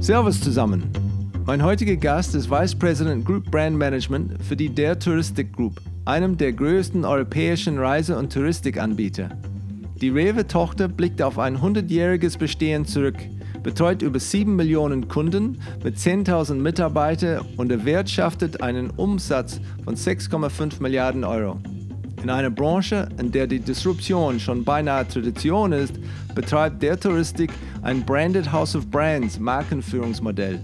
Servus zusammen. Mein heutiger Gast ist Vice President Group Brand Management für die Der Touristic Group, einem der größten europäischen Reise- und Touristikanbieter. Die Rewe-Tochter blickt auf ein 100-jähriges Bestehen zurück, betreut über 7 Millionen Kunden mit 10.000 Mitarbeitern und erwirtschaftet einen Umsatz von 6,5 Milliarden Euro. In einer Branche, in der die Disruption schon beinahe Tradition ist, betreibt der Touristik ein Branded House of Brands Markenführungsmodell.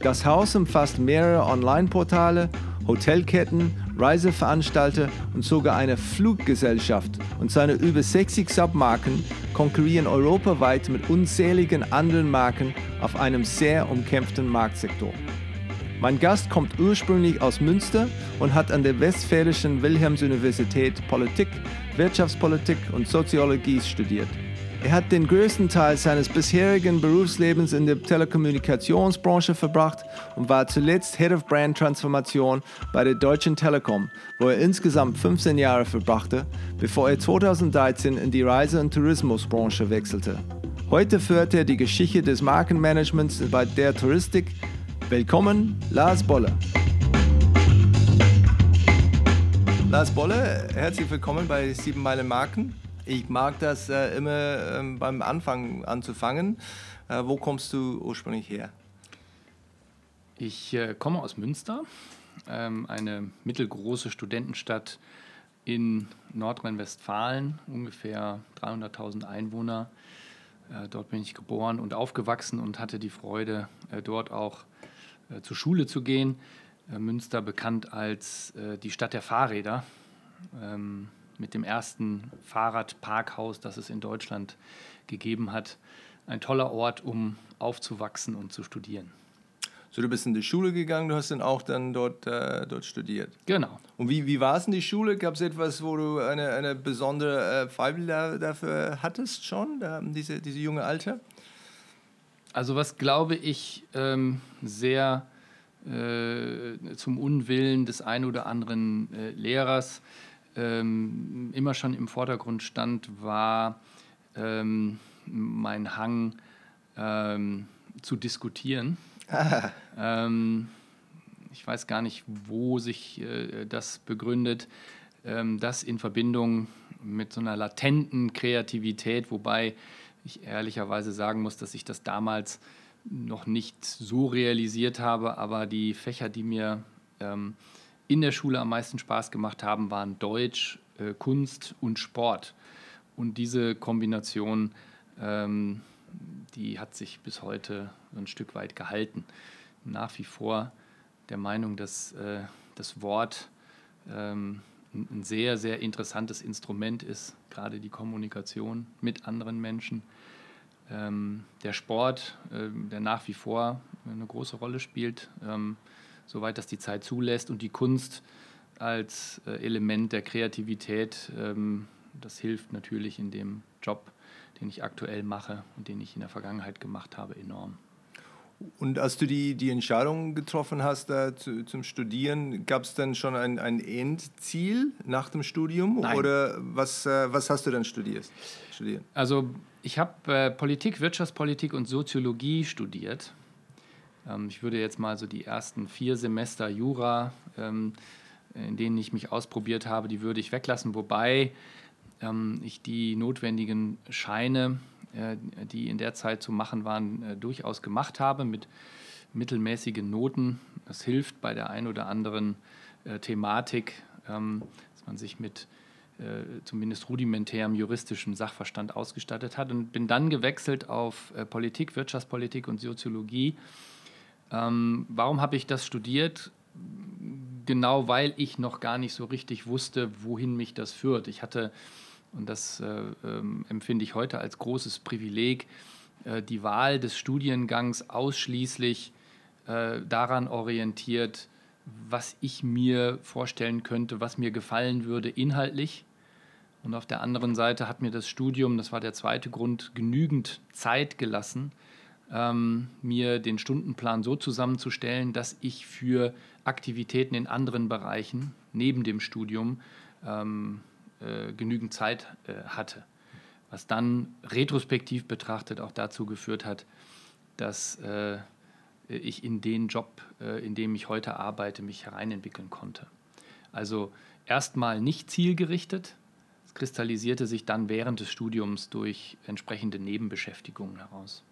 Das Haus umfasst mehrere Online-Portale, Hotelketten, Reiseveranstalter und sogar eine Fluggesellschaft und seine über 60 Submarken konkurrieren europaweit mit unzähligen anderen Marken auf einem sehr umkämpften Marktsektor. Mein Gast kommt ursprünglich aus Münster und hat an der Westfälischen Wilhelms-Universität Politik, Wirtschaftspolitik und Soziologie studiert. Er hat den größten Teil seines bisherigen Berufslebens in der Telekommunikationsbranche verbracht und war zuletzt Head of Brand Transformation bei der Deutschen Telekom, wo er insgesamt 15 Jahre verbrachte, bevor er 2013 in die Reise- und Tourismusbranche wechselte. Heute führt er die Geschichte des Markenmanagements bei der Touristik Willkommen, Lars Bolle. Lars Bolle, herzlich willkommen bei Sieben Meilen Marken. Ich mag das äh, immer ähm, beim Anfang anzufangen. Äh, wo kommst du ursprünglich her? Ich äh, komme aus Münster, ähm, eine mittelgroße Studentenstadt in Nordrhein-Westfalen, ungefähr 300.000 Einwohner. Äh, dort bin ich geboren und aufgewachsen und hatte die Freude, äh, dort auch äh, zur Schule zu gehen. Münster bekannt als die Stadt der Fahrräder, ähm, mit dem ersten Fahrradparkhaus, das es in Deutschland gegeben hat. Ein toller Ort, um aufzuwachsen und zu studieren. So, du bist in die Schule gegangen, du hast dann auch dann dort, äh, dort studiert. Genau. Und wie, wie war es in die Schule? Gab es etwas, wo du eine, eine besondere äh, Freiwillige dafür hattest schon, da, diese, diese junge Alter? Also was glaube ich ähm, sehr äh, zum Unwillen des einen oder anderen äh, Lehrers ähm, immer schon im Vordergrund stand, war ähm, mein Hang ähm, zu diskutieren. Ähm, ich weiß gar nicht, wo sich äh, das begründet. Ähm, das in Verbindung mit so einer latenten Kreativität, wobei ich ehrlicherweise sagen muss, dass ich das damals noch nicht so realisiert habe, aber die Fächer, die mir ähm, in der Schule am meisten Spaß gemacht haben, waren Deutsch, äh, Kunst und Sport. Und diese Kombination, ähm, die hat sich bis heute ein Stück weit gehalten. Nach wie vor der Meinung, dass äh, das Wort ähm, ein sehr, sehr interessantes Instrument ist, gerade die Kommunikation mit anderen Menschen. Ähm, der Sport, äh, der nach wie vor eine große Rolle spielt, ähm, soweit das die Zeit zulässt, und die Kunst als äh, Element der Kreativität, ähm, das hilft natürlich in dem Job, den ich aktuell mache und den ich in der Vergangenheit gemacht habe, enorm. Und als du die, die Entscheidung getroffen hast da zu, zum Studieren, gab es dann schon ein, ein Endziel nach dem Studium? Nein. Oder was, äh, was hast du dann studiert? studiert? Also ich habe äh, Politik, Wirtschaftspolitik und Soziologie studiert. Ähm, ich würde jetzt mal so die ersten vier Semester Jura, ähm, in denen ich mich ausprobiert habe, die würde ich weglassen, wobei ähm, ich die notwendigen Scheine äh, die in der Zeit zu machen waren, äh, durchaus gemacht habe mit mittelmäßigen Noten. Das hilft bei der ein oder anderen äh, Thematik, dass man sich mit zumindest rudimentärem juristischen Sachverstand ausgestattet hat und bin dann gewechselt auf Politik, Wirtschaftspolitik und Soziologie. Ähm, warum habe ich das studiert? Genau weil ich noch gar nicht so richtig wusste, wohin mich das führt. Ich hatte und das äh, ähm, empfinde ich heute als großes Privileg, äh, die Wahl des Studiengangs ausschließlich äh, daran orientiert, was ich mir vorstellen könnte, was mir gefallen würde inhaltlich. Und auf der anderen Seite hat mir das Studium, das war der zweite Grund, genügend Zeit gelassen, ähm, mir den Stundenplan so zusammenzustellen, dass ich für Aktivitäten in anderen Bereichen neben dem Studium ähm, äh, genügend Zeit äh, hatte. Was dann retrospektiv betrachtet auch dazu geführt hat, dass äh, ich in den Job, äh, in dem ich heute arbeite, mich hereinentwickeln konnte. Also erstmal nicht zielgerichtet, es kristallisierte sich dann während des Studiums durch entsprechende Nebenbeschäftigungen heraus.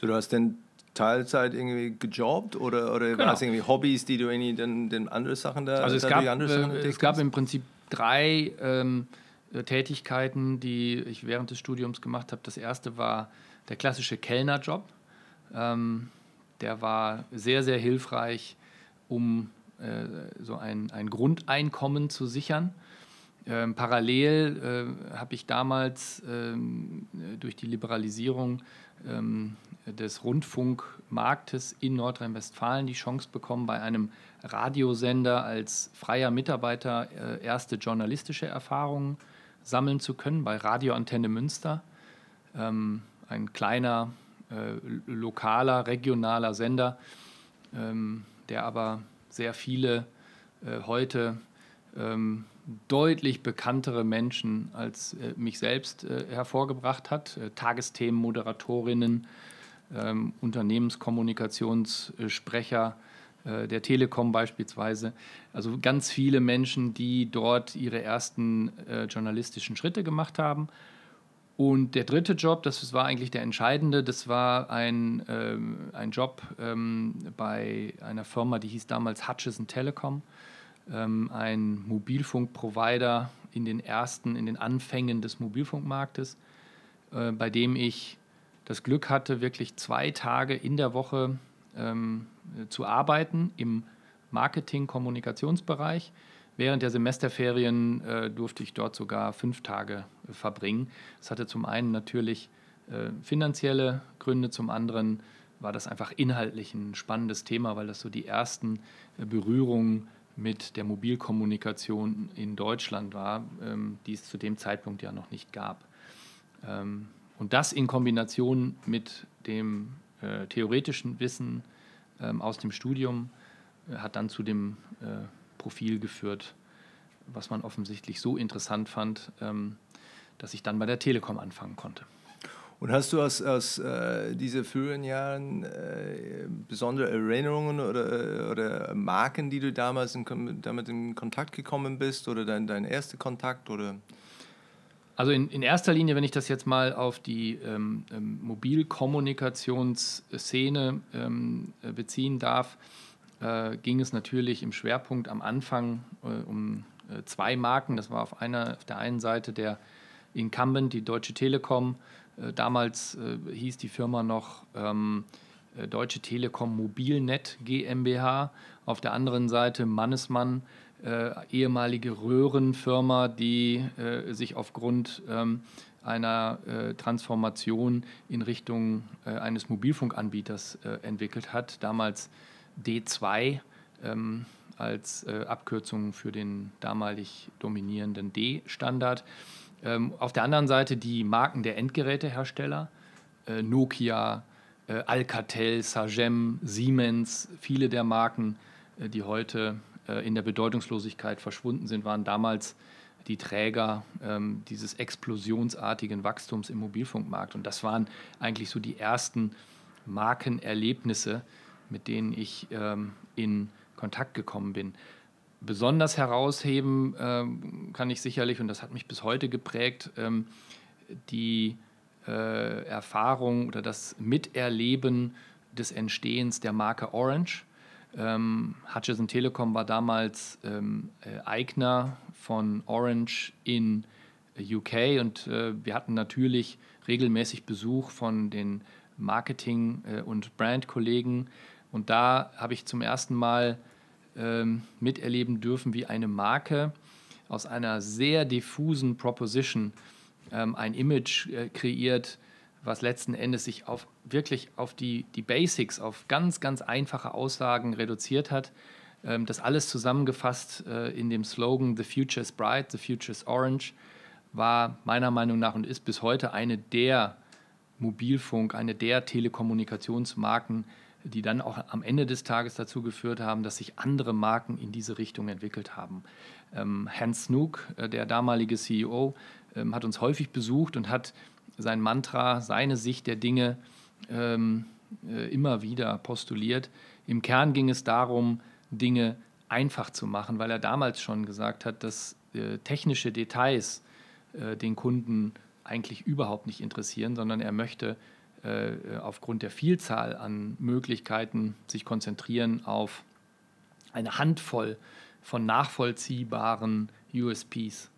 So, du hast denn Teilzeit irgendwie gejobbt oder, oder genau. war es irgendwie Hobbys, die du irgendwie dann, dann andere Sachen da Also es gab, äh, es gab im Prinzip drei ähm, äh, Tätigkeiten, die ich während des Studiums gemacht habe. Das erste war der klassische Kellnerjob. Ähm, der war sehr, sehr hilfreich, um äh, so ein, ein Grundeinkommen zu sichern. Ähm, parallel äh, habe ich damals ähm, durch die Liberalisierung ähm, des Rundfunkmarktes in Nordrhein-Westfalen die Chance bekommen, bei einem Radiosender als freier Mitarbeiter äh, erste journalistische Erfahrungen sammeln zu können, bei Radioantenne Münster. Ähm, ein kleiner, äh, lokaler, regionaler Sender, ähm, der aber sehr viele äh, heute ähm, deutlich bekanntere Menschen als mich selbst hervorgebracht hat. Tagesthemen, Moderatorinnen, ähm, Unternehmenskommunikationssprecher äh, der Telekom beispielsweise. Also ganz viele Menschen, die dort ihre ersten äh, journalistischen Schritte gemacht haben. Und der dritte Job, das war eigentlich der entscheidende, das war ein, ähm, ein Job ähm, bei einer Firma, die hieß damals Hutchison Telecom ähm, ein Mobilfunkprovider in den ersten, in den Anfängen des Mobilfunkmarktes, äh, bei dem ich das Glück hatte, wirklich zwei Tage in der Woche ähm, zu arbeiten im Marketing-Kommunikationsbereich. Während der Semesterferien äh, durfte ich dort sogar fünf Tage äh, verbringen. Das hatte zum einen natürlich äh, finanzielle Gründe, zum anderen war das einfach inhaltlich ein spannendes Thema, weil das so die ersten äh, Berührungen mit der Mobilkommunikation in Deutschland war, ähm, die es zu dem Zeitpunkt ja noch nicht gab. Ähm, und das in Kombination mit dem äh, theoretischen Wissen ähm, aus dem Studium äh, hat dann zu dem äh, Profil geführt, was man offensichtlich so interessant fand, ähm, dass ich dann bei der Telekom anfangen konnte. Und hast du aus, aus äh, diesen früheren Jahren äh, besondere Erinnerungen oder, oder Marken, die du damals in, damit in Kontakt gekommen bist oder dein, dein erster Kontakt? Oder? Also in, in erster Linie, wenn ich das jetzt mal auf die ähm, ähm, Mobilkommunikationsszene ähm, äh, beziehen darf, äh, ging es natürlich im Schwerpunkt am Anfang äh, um äh, zwei Marken. Das war auf, einer, auf der einen Seite der Incumbent, die Deutsche Telekom, äh, damals äh, hieß die Firma noch ähm, äh, Deutsche Telekom Mobilnet GmbH. Auf der anderen Seite Mannesmann, äh, ehemalige Röhrenfirma, die äh, sich aufgrund ähm, einer äh, Transformation in Richtung eines Mobilfunkanbieters entwickelt hat. Damals D2 ähm, als Abkürzung für den damalig dominierenden D-Standard. Ähm, auf der anderen Seite die Marken der Endgerätehersteller, äh, Nokia, äh, Alcatel, Sagem, Siemens, viele der Marken, äh, die heute äh, in der Bedeutungslosigkeit verschwunden sind, waren damals die Träger ähm, dieses explosionsartigen Wachstums im Mobilfunkmarkt. Und das waren eigentlich so die ersten Markenerlebnisse, mit denen ich ähm, in Kontakt gekommen bin. Besonders herausheben ähm, kann ich sicherlich, und das hat mich bis heute geprägt, ähm, die äh, Erfahrung oder das Miterleben des Entstehens der Marke Orange. Ähm, Hutchison Telekom war damals ähm, äh, Eigner von Orange in UK und äh, wir hatten natürlich regelmäßig Besuch von den Marketing- äh, und Brandkollegen. Und da habe ich zum ersten Mal ähm, miterleben dürfen, wie eine Marke aus einer sehr diffusen Proposition ähm, ein Image äh, kreiert, was letzten Endes sich auf, wirklich auf die, die Basics, auf ganz, ganz einfache Aussagen reduziert hat. Ähm, das alles zusammengefasst äh, in dem Slogan The Future is Bright, The Future is Orange, war meiner Meinung nach und ist bis heute eine der Mobilfunk, eine der Telekommunikationsmarken, die dann auch am Ende des Tages dazu geführt haben, dass sich andere Marken in diese Richtung entwickelt haben. Ähm, Hans Snook, äh, der damalige CEO, ähm, hat uns häufig besucht und hat sein Mantra, seine Sicht der Dinge ähm, äh, immer wieder postuliert. Im Kern ging es darum, Dinge einfach zu machen, weil er damals schon gesagt hat, dass äh, technische Details äh, den Kunden eigentlich überhaupt nicht interessieren, sondern er möchte äh, aufgrund der Vielzahl an Möglichkeiten sich konzentrieren auf eine Handvoll von nachvollziehbaren USPs.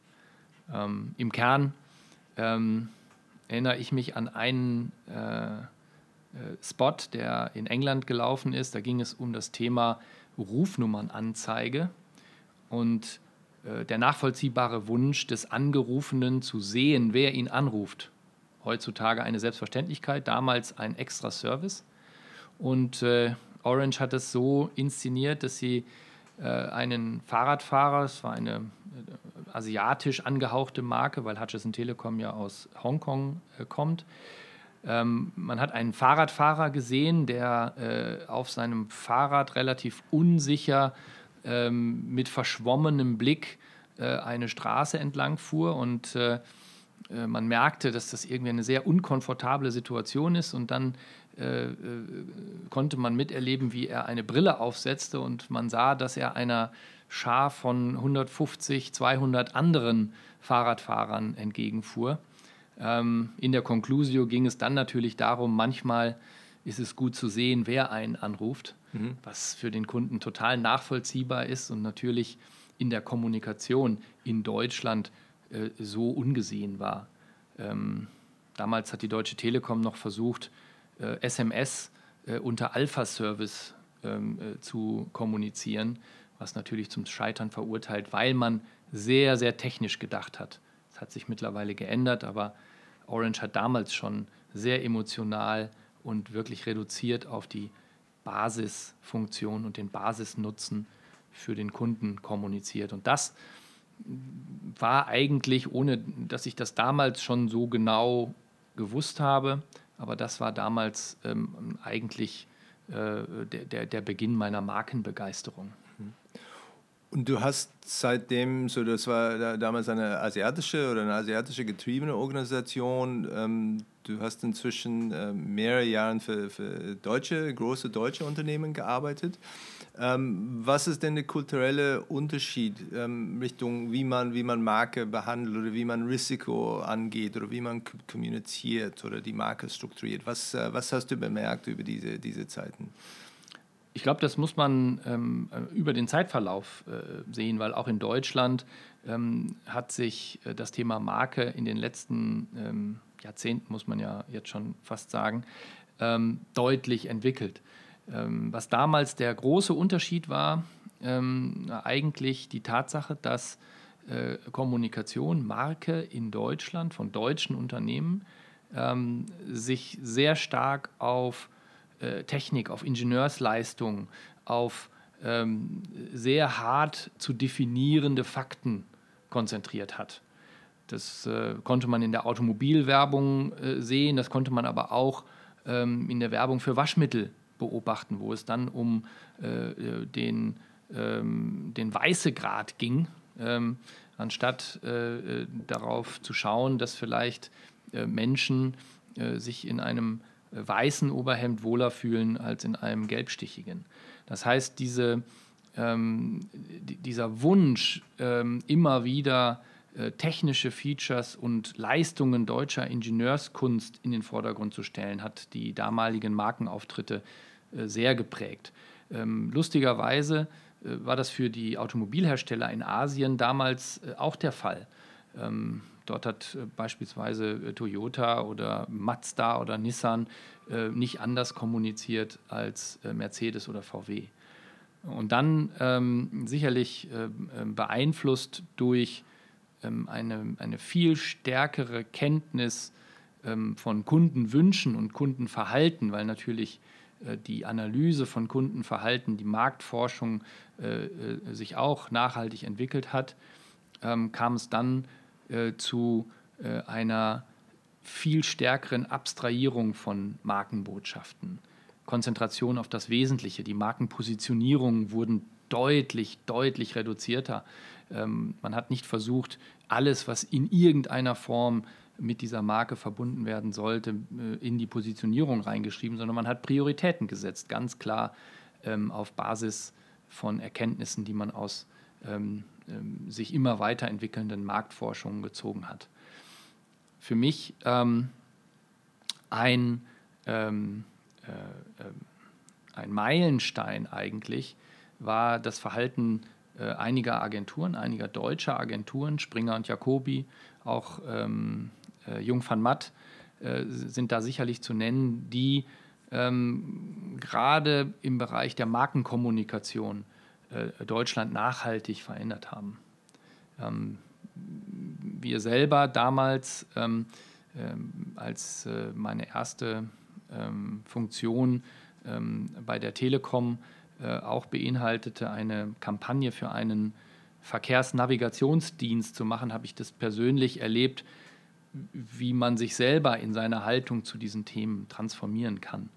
Ähm, Im Kern ähm, erinnere ich mich an einen äh, äh, Spot, der in England gelaufen ist. Da ging es um das Thema Rufnummernanzeige und äh, der nachvollziehbare Wunsch des Angerufenen zu sehen, wer ihn anruft. Heutzutage eine Selbstverständlichkeit, damals ein extra Service. Und äh, Orange hat es so inszeniert, dass sie einen Fahrradfahrer, es war eine äh, asiatisch angehauchte Marke, weil Hutchison Telekom ja aus Hongkong äh, kommt. Ähm, man hat einen Fahrradfahrer gesehen, der äh, auf seinem Fahrrad relativ unsicher ähm, mit verschwommenem Blick äh, eine Straße entlang fuhr und äh, äh, man merkte, dass das irgendwie eine sehr unkomfortable Situation ist und dann äh, äh, konnte man miterleben, wie er eine Brille aufsetzte und man sah, dass er einer Schar von 150, 200 anderen Fahrradfahrern entgegenfuhr. Ähm, in der Conclusio ging es dann natürlich darum, manchmal ist es gut zu sehen, wer einen anruft, mhm. was für den Kunden total nachvollziehbar ist und natürlich in der Kommunikation in Deutschland äh, so ungesehen war. Ähm, damals hat die Deutsche Telekom noch versucht, SMS äh, unter Alpha-Service ähm, äh, zu kommunizieren, was natürlich zum Scheitern verurteilt, weil man sehr, sehr technisch gedacht hat. Das hat sich mittlerweile geändert, aber Orange hat damals schon sehr emotional und wirklich reduziert auf die Basisfunktion und den Basisnutzen für den Kunden kommuniziert. Und das war eigentlich, ohne dass ich das damals schon so genau gewusst habe, aber das war damals ähm, eigentlich äh, der, der, der Beginn meiner Markenbegeisterung. Und du hast seitdem, so das war damals eine asiatische oder eine asiatische getriebene Organisation, ähm, du hast inzwischen äh, mehrere Jahre für, für deutsche, große deutsche Unternehmen gearbeitet. Ähm, was ist denn der kulturelle Unterschied ähm, Richtung, wie man, wie man Marke behandelt oder wie man Risiko angeht oder wie man kommuniziert oder die Marke strukturiert? Was, äh, was hast du bemerkt über diese, diese Zeiten? Ich glaube, das muss man ähm, über den Zeitverlauf äh, sehen, weil auch in Deutschland ähm, hat sich äh, das Thema Marke in den letzten ähm, Jahrzehnten, muss man ja jetzt schon fast sagen, ähm, deutlich entwickelt. Ähm, was damals der große Unterschied war, ähm, eigentlich die Tatsache, dass äh, Kommunikation, Marke in Deutschland von deutschen Unternehmen sich sehr stark auf äh, Technik, auf Ingenieursleistung, auf ähm, sehr hart zu definierende Fakten konzentriert hat. Das äh, konnte man in der Automobilwerbung äh, sehen, das konnte man aber auch ähm, in der Werbung für Waschmittel beobachten, wo es dann um äh, äh den, ähm, den Weißegrad ging, ähm, anstatt darauf zu schauen, dass vielleicht Menschen sich in einem weißen Oberhemd wohler fühlen als in einem gelbstichigen. Das heißt, diese, ähm, dieser Wunsch, ähm, immer wieder äh, technische Features und Leistungen deutscher Ingenieurskunst in den Vordergrund zu stellen, hat die damaligen Markenauftritte äh, sehr geprägt. Ähm, lustigerweise äh, war das für die Automobilhersteller in Asien damals äh, auch der Fall. Dort hat äh, beispielsweise äh, Toyota oder Mazda oder Nissan äh, nicht anders kommuniziert als Mercedes oder VW. Und dann ähm, sicherlich äh, beeinflusst durch ähm, eine, eine viel stärkere Kenntnis ähm, von Kundenwünschen und Kundenverhalten, weil natürlich äh, die Analyse von Kundenverhalten, die Marktforschung äh, sich auch nachhaltig entwickelt hat, ähm, kam es dann äh, zu äh, einer viel stärkeren Abstrahierung von Markenbotschaften. Konzentration auf das Wesentliche. Die Markenpositionierungen wurden deutlich, deutlich reduzierter. Ähm, man hat nicht versucht, alles, was in irgendeiner Form mit dieser Marke verbunden werden sollte, äh, in die Positionierung reingeschrieben, sondern man hat Prioritäten gesetzt, ganz klar ähm, auf Basis von Erkenntnissen, die man aus ähm, sich immer weiterentwickelnden Marktforschungen gezogen hat. Für mich ähm, ein, ähm, äh, äh, ein Meilenstein eigentlich war das Verhalten äh, einiger Agenturen, einiger deutscher Agenturen, Springer und Jacobi, auch ähm, äh, Jung van Matt äh, sind da sicherlich zu nennen, die ähm, gerade im Bereich der Markenkommunikation Deutschland nachhaltig verändert haben. Ähm, wir selber damals, ähm, ähm, als äh, meine erste Funktion bei der Telekom äh, auch beinhaltete, eine Kampagne für einen Verkehrsnavigationsdienst zu machen, habe ich das persönlich erlebt, wie man sich selber in seiner Haltung zu diesen Themen transformieren kann.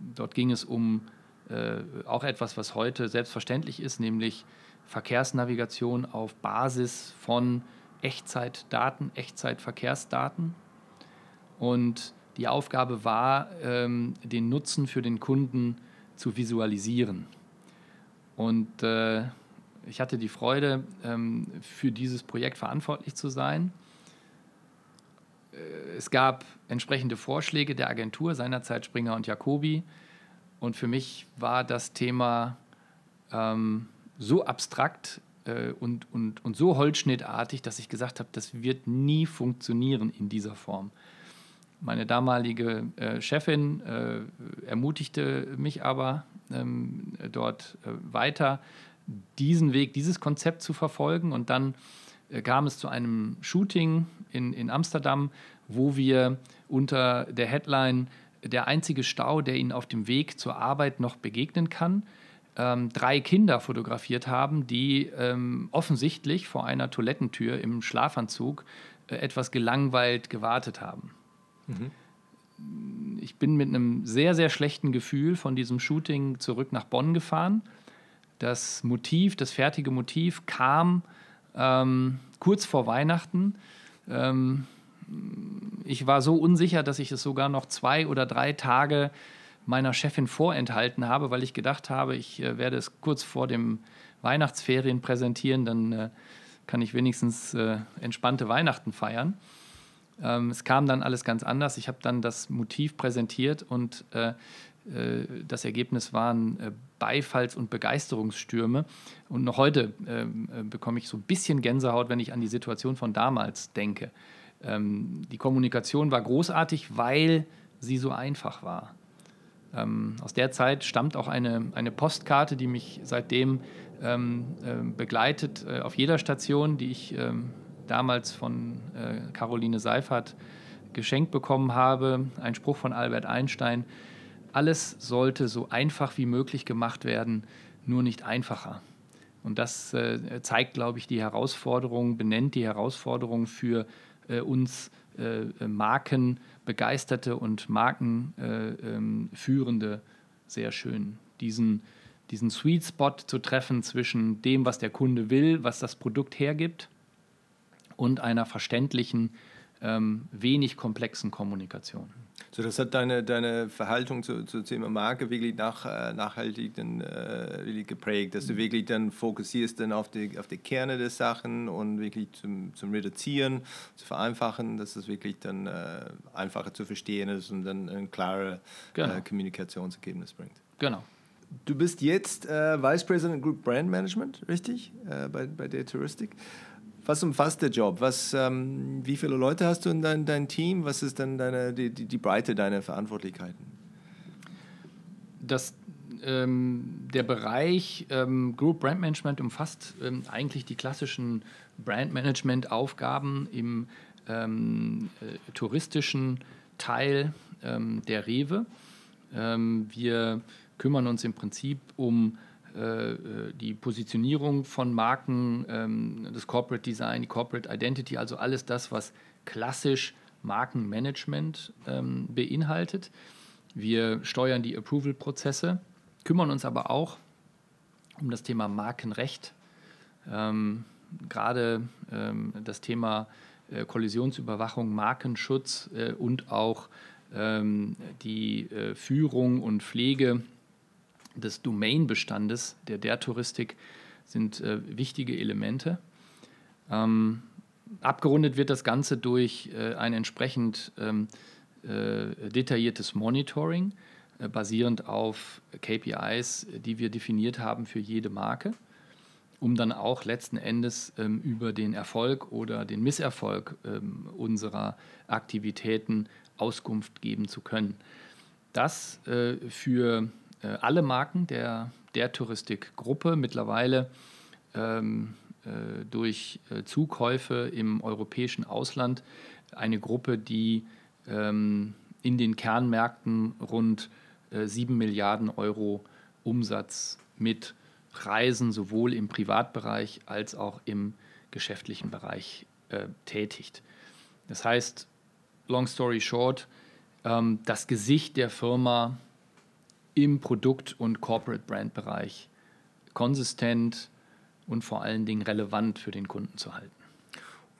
Dort ging es um äh, auch etwas, was heute selbstverständlich ist, nämlich Verkehrsnavigation auf Basis von Echtzeitdaten, Echtzeitverkehrsdaten. Und die Aufgabe war, ähm, den Nutzen für den Kunden zu visualisieren. Und äh, ich hatte die Freude, ähm, für dieses Projekt verantwortlich zu sein es gab entsprechende Vorschläge der Agentur, seinerzeit Springer und Jacobi. Und für mich war das Thema ähm, so abstrakt äh, und, und, und so holzschnittartig, dass ich gesagt habe, das wird nie funktionieren in dieser Form. Meine damalige äh, Chefin äh, ermutigte mich aber, ähm, dort äh, weiter diesen Weg, dieses Konzept zu verfolgen. Und dann äh, kam es zu einem Shooting in, in Amsterdam, wo wir unter der Headline Der einzige Stau, der Ihnen auf dem Weg zur Arbeit noch begegnen kann, ähm, drei Kinder fotografiert haben, die ähm, offensichtlich vor einer Toilettentür im Schlafanzug äh, etwas gelangweilt gewartet haben. Mhm. Ich bin mit einem sehr, sehr schlechten Gefühl von diesem Shooting zurück nach Bonn gefahren. Das Motiv, das fertige Motiv kam ähm, kurz vor Weihnachten. Ähm, ich war so unsicher, dass ich es sogar noch zwei oder drei Tage meiner Chefin vorenthalten habe, weil ich gedacht habe, ich äh, werde es kurz vor dem Weihnachtsferien präsentieren, dann äh, kann ich wenigstens äh, entspannte Weihnachten feiern. Ähm, es kam dann alles ganz anders. Ich habe dann das Motiv präsentiert und äh, äh, das Ergebnis waren äh, Beifalls- und Begeisterungsstürme. Und noch heute ähm, bekomme ich so ein bisschen Gänsehaut, wenn ich an die Situation von damals denke. Ähm, die Kommunikation war großartig, weil sie so einfach war. Ähm, aus der Zeit stammt auch eine, eine Postkarte, die mich seitdem ähm, äh, begleitet äh, auf jeder Station, die ich ähm, damals von äh, Caroline Seifert geschenkt bekommen habe. Ein Spruch von Albert Einstein. Alles sollte so einfach wie möglich gemacht werden, nur nicht einfacher. Und das äh, zeigt, glaube ich, die Herausforderung, benennt die Herausforderung für äh, uns äh, Markenbegeisterte und Markenführende ähm, sehr schön. Diesen, diesen Sweet Spot zu treffen zwischen dem, was der Kunde will, was das Produkt hergibt und einer verständlichen, ähm, wenig komplexen Kommunikation. So, das hat deine, deine Verhaltung zu, zu Thema Marke wirklich nach, äh, nachhaltig dann, äh, wirklich geprägt, dass du mhm. wirklich dann fokussierst dann auf die, auf die Kerne der Sachen und wirklich zum, zum Reduzieren, zu vereinfachen, dass es wirklich dann äh, einfacher zu verstehen ist und dann ein klares genau. Äh, Kommunikationsergebnis bringt. Genau. Du bist jetzt äh, Vice President Group Brand Management, richtig? Äh, bei, bei der Touristik. Was umfasst der Job? Was, ähm, wie viele Leute hast du in dein, dein Team? Was ist dann deine, die, die, die Breite deiner Verantwortlichkeiten? Das, ähm, der Bereich ähm, Group Brand Management umfasst ähm, eigentlich die klassischen Brand Management Aufgaben im ähm, äh, touristischen Teil ähm, der Rewe. wir kümmern uns im Prinzip um äh, die Positionierung von Marken, ähm, das Corporate Design, die Corporate Identity, also alles das, was klassisch Markenmanagement ähm, beinhaltet. Wir steuern die Approval-Prozesse, kümmern uns aber auch um das Thema Markenrecht. Ähm, gerade ähm, das Thema äh, Kollisionsüberwachung, Markenschutz äh, und auch ähm, die äh, Führung und Pflege des Domainbestandes der der Touristik sind äh, wichtige Elemente. Ähm, abgerundet wird das Ganze durch äh, ein entsprechend ähm, äh, detailliertes Monitoring, äh, basierend auf KPIs, die wir definiert haben für jede Marke, um dann auch letzten Endes ähm, über den Erfolg oder den Misserfolg ähm, unserer Aktivitäten Auskunft geben zu können. Das äh, für äh, alle Marken der, der Touristikgruppe mittlerweile ähm, äh, durch äh, Zukäufe im europäischen Ausland eine Gruppe, die ähm, in den Kernmärkten rund äh, 7 Milliarden Euro Umsatz mit Reisen sowohl im Privatbereich als auch im geschäftlichen Bereich äh, tätigt. Das heißt, long story short, ähm, das Gesicht der Firma im Produkt- und Corporate Brand-Bereich konsistent und vor allen Dingen relevant für den Kunden zu halten.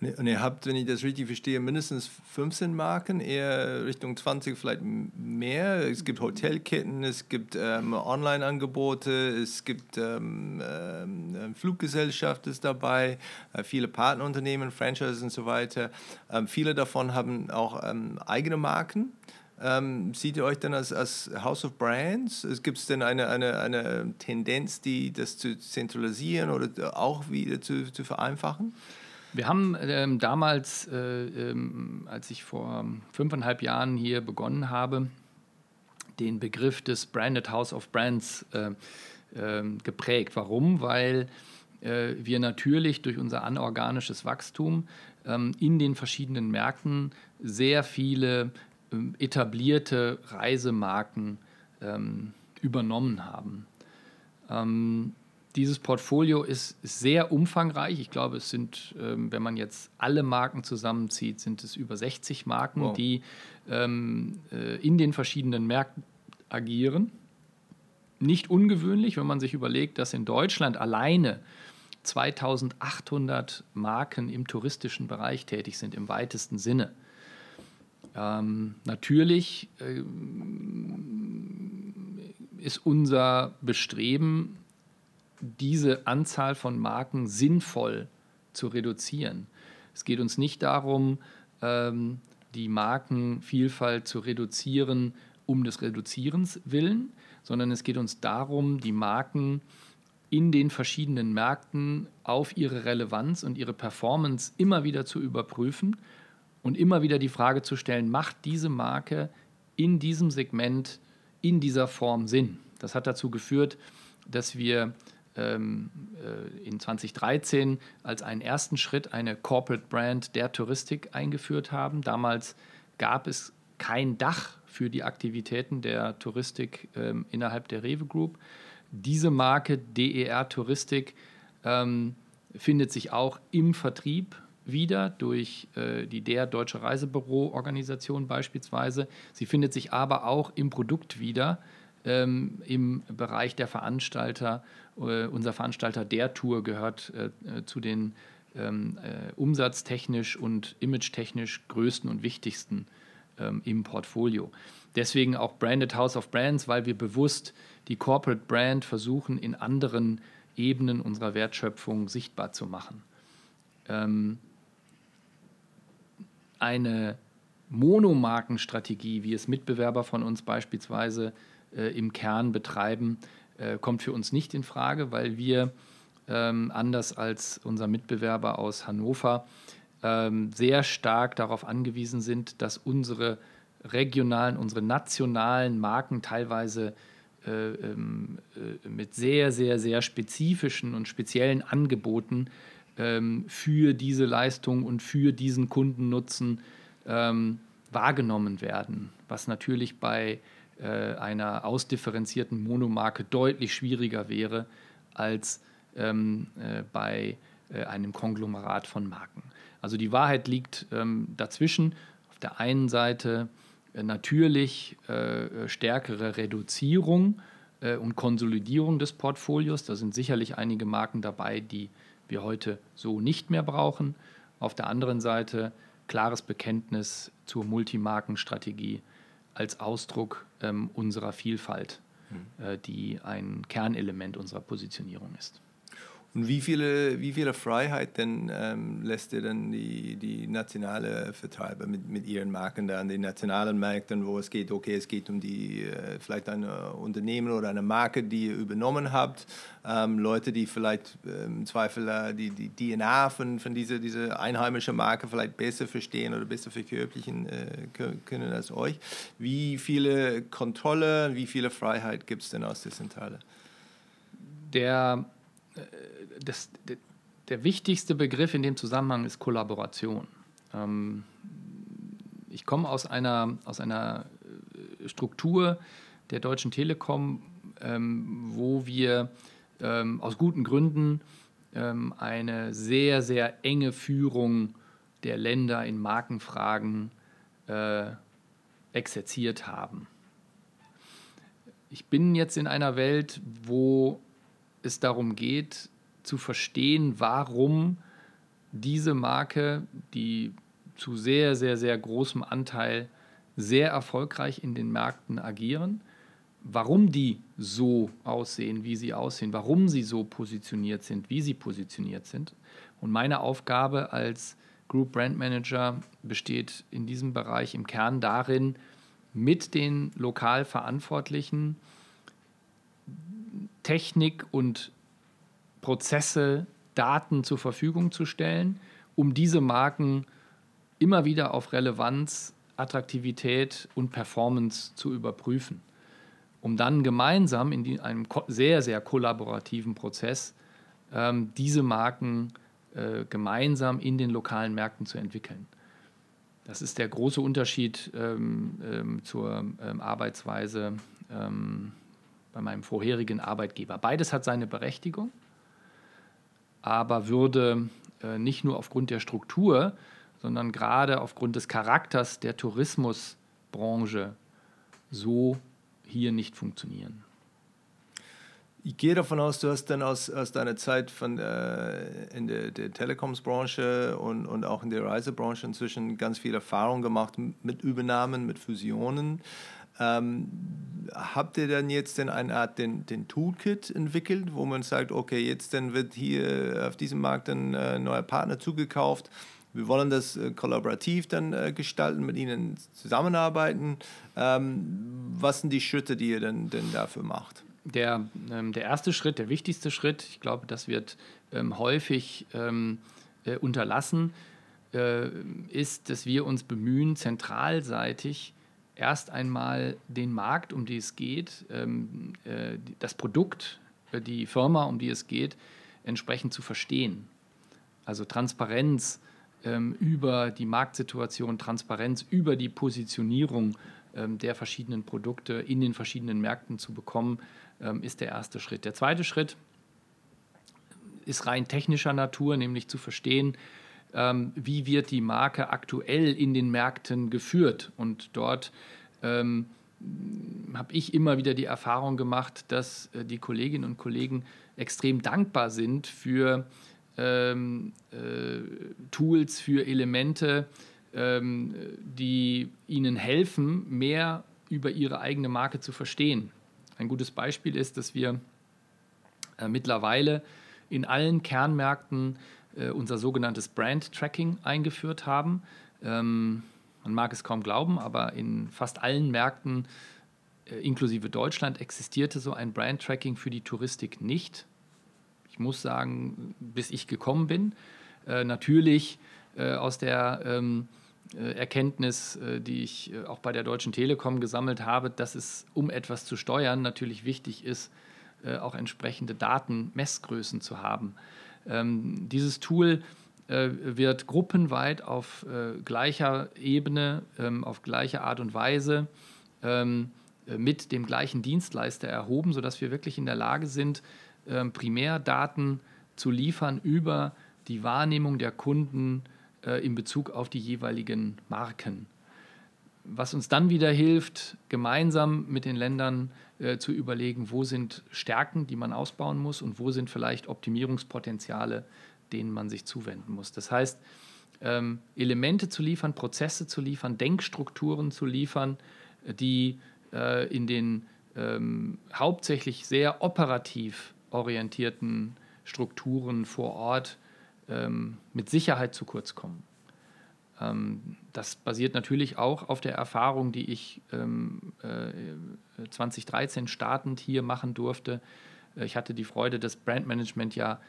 Und ihr habt, wenn ich das richtig verstehe, mindestens 15 Marken, eher Richtung 20, vielleicht mehr. Es gibt Hotelketten, es gibt ähm, Online-Angebote, es gibt ähm, ähm, Fluggesellschaft ist dabei, äh, viele Partnerunternehmen, Franchises und so weiter. Ähm, viele davon haben auch ähm, eigene Marken. Ähm, seht ihr euch dann als, als House of Brands? Gibt es denn eine, eine, eine Tendenz, die das zu zentralisieren oder auch wieder zu, zu vereinfachen? Wir haben ähm, damals, äh, ähm, als ich vor fünfeinhalb Jahren hier begonnen habe, den Begriff des Branded House of Brands äh, äh, geprägt. Warum? Weil äh, wir natürlich durch unser anorganisches Wachstum ähm, in den verschiedenen Märkten sehr viele etablierte Reisemarken ähm, übernommen haben. Ähm, dieses Portfolio ist, sehr umfangreich. Ich glaube, es sind, ähm, wenn man jetzt alle Marken zusammenzieht, sind es über 60 Marken, wow. die ähm, äh, in den verschiedenen Märkten agieren. Nicht ungewöhnlich, wenn man sich überlegt, dass in Deutschland alleine 2800 Marken im touristischen Bereich tätig sind, im weitesten Sinne. Ähm, natürlich äh, ist unser Bestreben, diese Anzahl von Marken sinnvoll zu reduzieren. Es geht uns nicht darum, ähm, die Markenvielfalt zu reduzieren um des Reduzierens willen, sondern es geht uns darum, die Marken in den verschiedenen Märkten auf ihre Relevanz und ihre Performance immer wieder zu überprüfen und immer wieder die Frage zu stellen, macht diese Marke in diesem Segment, in dieser Form Sinn? Das hat dazu geführt, dass wir ähm, äh, in 2013 als einen ersten Schritt eine Corporate Brand der Touristik eingeführt haben. Damals gab es kein Dach für die Aktivitäten der Touristik ähm, innerhalb der Rewe Group. Diese Marke DER Touristik ähm, findet sich auch im Vertrieb wieder durch äh, die der Deutsche Reisebüro-Organisation beispielsweise. Sie findet sich aber auch im Produkt wieder ähm, im Bereich der Veranstalter. Äh, unser Veranstalter der Tour gehört äh, äh, zu den ähm, äh, umsatztechnisch und imagetechnisch größten und wichtigsten ähm, im Portfolio. Deswegen auch Branded House of Brands, weil wir bewusst die Corporate Brand versuchen, in anderen Ebenen unserer Wertschöpfung sichtbar zu machen. Ähm, eine Monomarkenstrategie, wie es Mitbewerber von uns beispielsweise äh, im Kern betreiben, äh, kommt für uns nicht in Frage, weil wir ähm, anders als unser Mitbewerber aus Hannover ähm, sehr stark darauf angewiesen sind, dass unsere regionalen, unsere nationalen Marken teilweise äh, ähm, äh, mit sehr, sehr, sehr spezifischen und speziellen Angeboten ähm, für diese Leistung und für diesen Kundennutzen ähm, wahrgenommen werden, was natürlich bei äh, einer ausdifferenzierten Monomarke deutlich schwieriger wäre als ähm, äh, bei äh, einem Konglomerat von Marken. Also die Wahrheit liegt ähm, dazwischen. Auf der einen Seite äh, natürlich äh, stärkere Reduzierung äh, und Konsolidierung des Portfolios. Da sind sicherlich einige Marken dabei, die wir heute so nicht mehr brauchen. Auf der anderen Seite klares Bekenntnis zur Multimarkenstrategie als Ausdruck ähm, unserer Vielfalt, mhm. äh, die ein Kernelement unserer Positionierung ist. Und wie viele, wie viele Freiheit denn ähm, lässt ihr dann die, die nationale Vertreiber mit, mit ihren Marken da an den nationalen Märkten, wo es geht, okay, es geht um die, äh, vielleicht ein Unternehmen oder eine Marke, die ihr übernommen habt, ähm, Leute, die vielleicht ähm, im Zweifel äh, die, die DNA von, von dieser diese einheimischen Marke vielleicht besser verstehen oder besser verkörperlichen äh, können als euch. Wie viele Kontrolle, wie viele Freiheit gibt es denn aus der Zentrale? Der das, der, wichtigste Begriff in dem Zusammenhang ist Kollaboration. Ähm, ich komme aus einer, aus einer äh, Struktur der Deutschen Telekom, ähm, wo wir ähm, aus guten Gründen ähm, eine sehr, sehr enge Führung der Länder in Markenfragen äh, exerziert haben. Ich bin jetzt in einer Welt, wo es darum geht, zu verstehen, warum diese Marke, die zu sehr, sehr, sehr großem Anteil sehr erfolgreich in den Märkten agieren, warum die so aussehen, wie sie aussehen, warum sie so positioniert sind, wie sie positioniert sind. Und meine Aufgabe als Group Brand Manager besteht in diesem Bereich im Kern darin, mit den lokal Verantwortlichen Technik und Prozesse, Daten zur Verfügung zu stellen, um diese Marken immer wieder auf Relevanz, Attraktivität und Performance zu überprüfen, um dann gemeinsam in einem sehr, sehr kollaborativen Prozess ähm, diese Marken äh, gemeinsam in den lokalen Märkten zu entwickeln. Das ist der große Unterschied ähm, ähm, zur ähm, Arbeitsweise ähm, bei meinem vorherigen Arbeitgeber. Beides hat seine Berechtigung aber würde äh, nicht nur aufgrund der Struktur, sondern gerade aufgrund des Charakters der Tourismusbranche so hier nicht funktionieren. Ich gehe davon aus, du hast dann aus, aus deiner Zeit von, äh, in der, der Telekomsbranche und, und auch in der Reisebranche inzwischen ganz viel Erfahrung gemacht mit Übernahmen, mit Fusionen. Ähm, habt ihr dann jetzt denn eine Art den, den Toolkit entwickelt, wo man sagt, okay, jetzt dann wird hier auf diesem Markt ein äh, neuer Partner zugekauft. Wir wollen das äh, kollaborativ dann äh, gestalten, mit ihnen zusammenarbeiten. Ähm, was sind die Schritte, die ihr denn, denn dafür macht? Der, ähm, der erste Schritt, der wichtigste Schritt, ich glaube, das wird ähm, häufig ähm, äh, unterlassen, äh, ist, dass wir uns bemühen, zentralseitig erst einmal den Markt, um die es geht, ähm, äh, das Produkt, äh, die Firma, um die es geht, entsprechend zu verstehen. Also Transparenz ähm, über die Marktsituation, Transparenz über die Positionierung ähm, der verschiedenen Produkte in den verschiedenen Märkten zu bekommen, ähm, ist der erste Schritt. Der zweite Schritt ist rein technischer Natur, nämlich zu verstehen, ähm, wie wird die Marke aktuell in den Märkten geführt. Und dort ähm, habe ich immer wieder die Erfahrung gemacht, dass äh, die Kolleginnen und Kollegen extrem dankbar sind für ähm, äh, Tools, für Elemente, ähm, die ihnen helfen, mehr über ihre eigene Marke zu verstehen. Ein gutes Beispiel ist, dass wir äh, mittlerweile in allen Kernmärkten äh, unser sogenanntes Brand Tracking eingeführt haben. Ähm, man mag es kaum glauben, aber in fast allen Märkten, äh, inklusive Deutschland, existierte so ein Brand Tracking für die Touristik nicht. Ich muss sagen, bis ich gekommen bin, äh, natürlich äh, aus der ähm, äh, Erkenntnis, die ich auch bei der Deutschen Telekom gesammelt habe, dass es, um etwas zu steuern, natürlich wichtig ist, auch entsprechende Daten, Messgrößen zu haben. Ähm, dieses Tool äh, wird gruppenweit auf äh, gleicher Ebene, ähm, auf gleiche Art und Weise ähm, äh, mit dem gleichen Dienstleister erhoben, sodass wir wirklich in der Lage sind, ähm, Primärdaten zu liefern über die Wahrnehmung der Kunden in Bezug auf die jeweiligen Marken. Was uns dann wieder hilft, gemeinsam mit den Ländern äh, zu überlegen, wo sind Stärken, die man ausbauen muss und wo sind vielleicht Optimierungspotenziale, denen man sich zuwenden muss. Das heißt, ähm, Elemente zu liefern, Prozesse zu liefern, Denkstrukturen zu liefern, die äh, in den ähm, hauptsächlich sehr operativ orientierten Strukturen vor Ort ähm, mit Sicherheit zu kurz kommen. Ähm, das basiert natürlich auch auf der Erfahrung, die ich ähm, äh, 2013 startend hier machen durfte. Äh, ich hatte die Freude, das Brandmanagement ja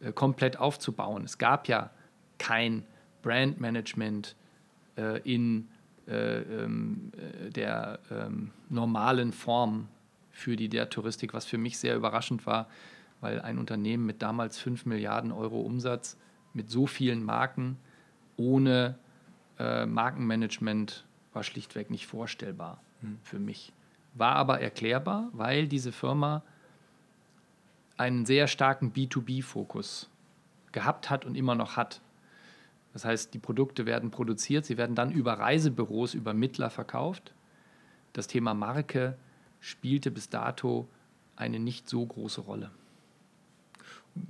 äh, komplett aufzubauen. Es gab ja kein Brandmanagement in äh, ähm, äh, der normalen Form für die der Touristik, was für mich sehr überraschend war, weil ein Unternehmen mit damals 5 Milliarden Euro Umsatz mit so vielen Marken ohne äh, Markenmanagement war schlichtweg nicht vorstellbar mhm. für mich. War aber erklärbar, weil diese Firma einen sehr starken B2B-Fokus gehabt hat und immer noch hat. Das heißt, die Produkte werden produziert, sie werden dann über Reisebüros, über Mittler verkauft. Das Thema Marke spielte bis dato eine nicht so große Rolle.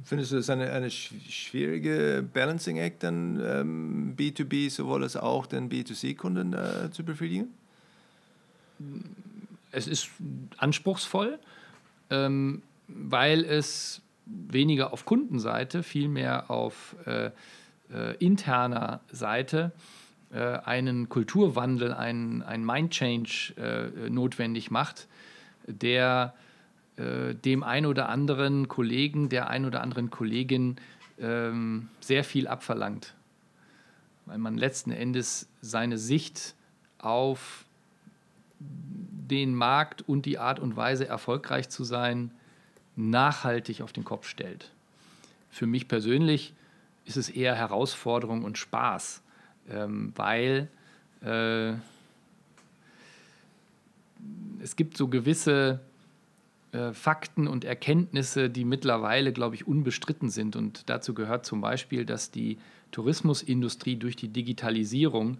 Findest du das eine, eine schwierige Balancing Act, dann ähm, B2B sowohl als auch den B2C-Kunden äh, zu befriedigen? Es ist anspruchsvoll, ähm, weil es weniger auf Kundenseite, vielmehr auf äh, äh, interner Seite äh, einen Kulturwandel, einen, einen Mind-Change äh, notwendig macht, der äh, dem ein oder anderen Kollegen, der ein oder anderen Kollegin ähm, sehr viel abverlangt. Weil man letzten Endes seine Sicht auf den Markt und die Art und Weise, erfolgreich zu sein, nachhaltig auf den Kopf stellt. Für mich persönlich ist es eher Herausforderung und Spaß, ähm, weil äh, es gibt so gewisse äh, Fakten und Erkenntnisse, die mittlerweile, glaube ich, unbestritten sind. Und dazu gehört zum Beispiel, dass die Tourismusindustrie durch die Digitalisierung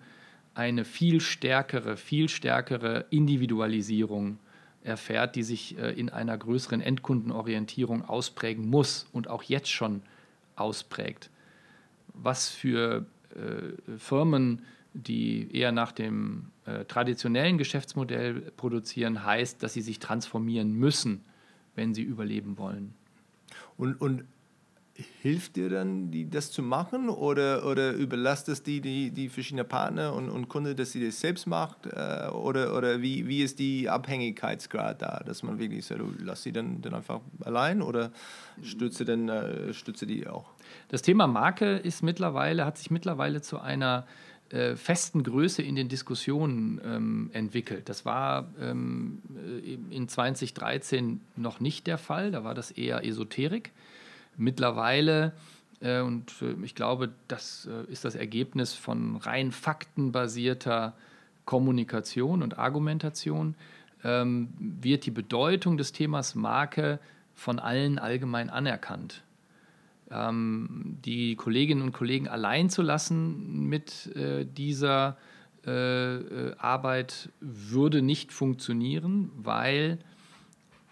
eine viel stärkere, viel stärkere Individualisierung erfährt, die sich äh, in einer größeren Endkundenorientierung ausprägen muss und auch jetzt schon ausprägt. Was für äh, Firmen, die eher nach dem äh, traditionellen Geschäftsmodell produzieren, heißt, dass sie sich transformieren müssen, wenn sie überleben wollen. Und, und hilft dir dann, die, das zu machen oder, oder überlasst es die, die, die verschiedenen Partner und, und Kunden, dass sie das selbst macht? Äh, oder oder wie, wie ist die Abhängigkeitsgrad da, dass man wirklich sagt, du lass sie dann, dann einfach allein oder stütze, dann, äh, stütze die auch? Das Thema Marke ist mittlerweile, hat sich mittlerweile zu einer äh, festen Größe in den Diskussionen ähm, entwickelt. Das war ähm, in 2013 noch nicht der Fall, da war das eher Esoterik. Mittlerweile, äh, und äh, ich glaube, das äh, ist das Ergebnis von rein faktenbasierter Kommunikation und Argumentation, ähm, wird die Bedeutung des Themas Marke von allen allgemein anerkannt ähm, die Kolleginnen und Kollegen allein zu lassen mit äh, dieser äh, äh, Arbeit würde nicht funktionieren, weil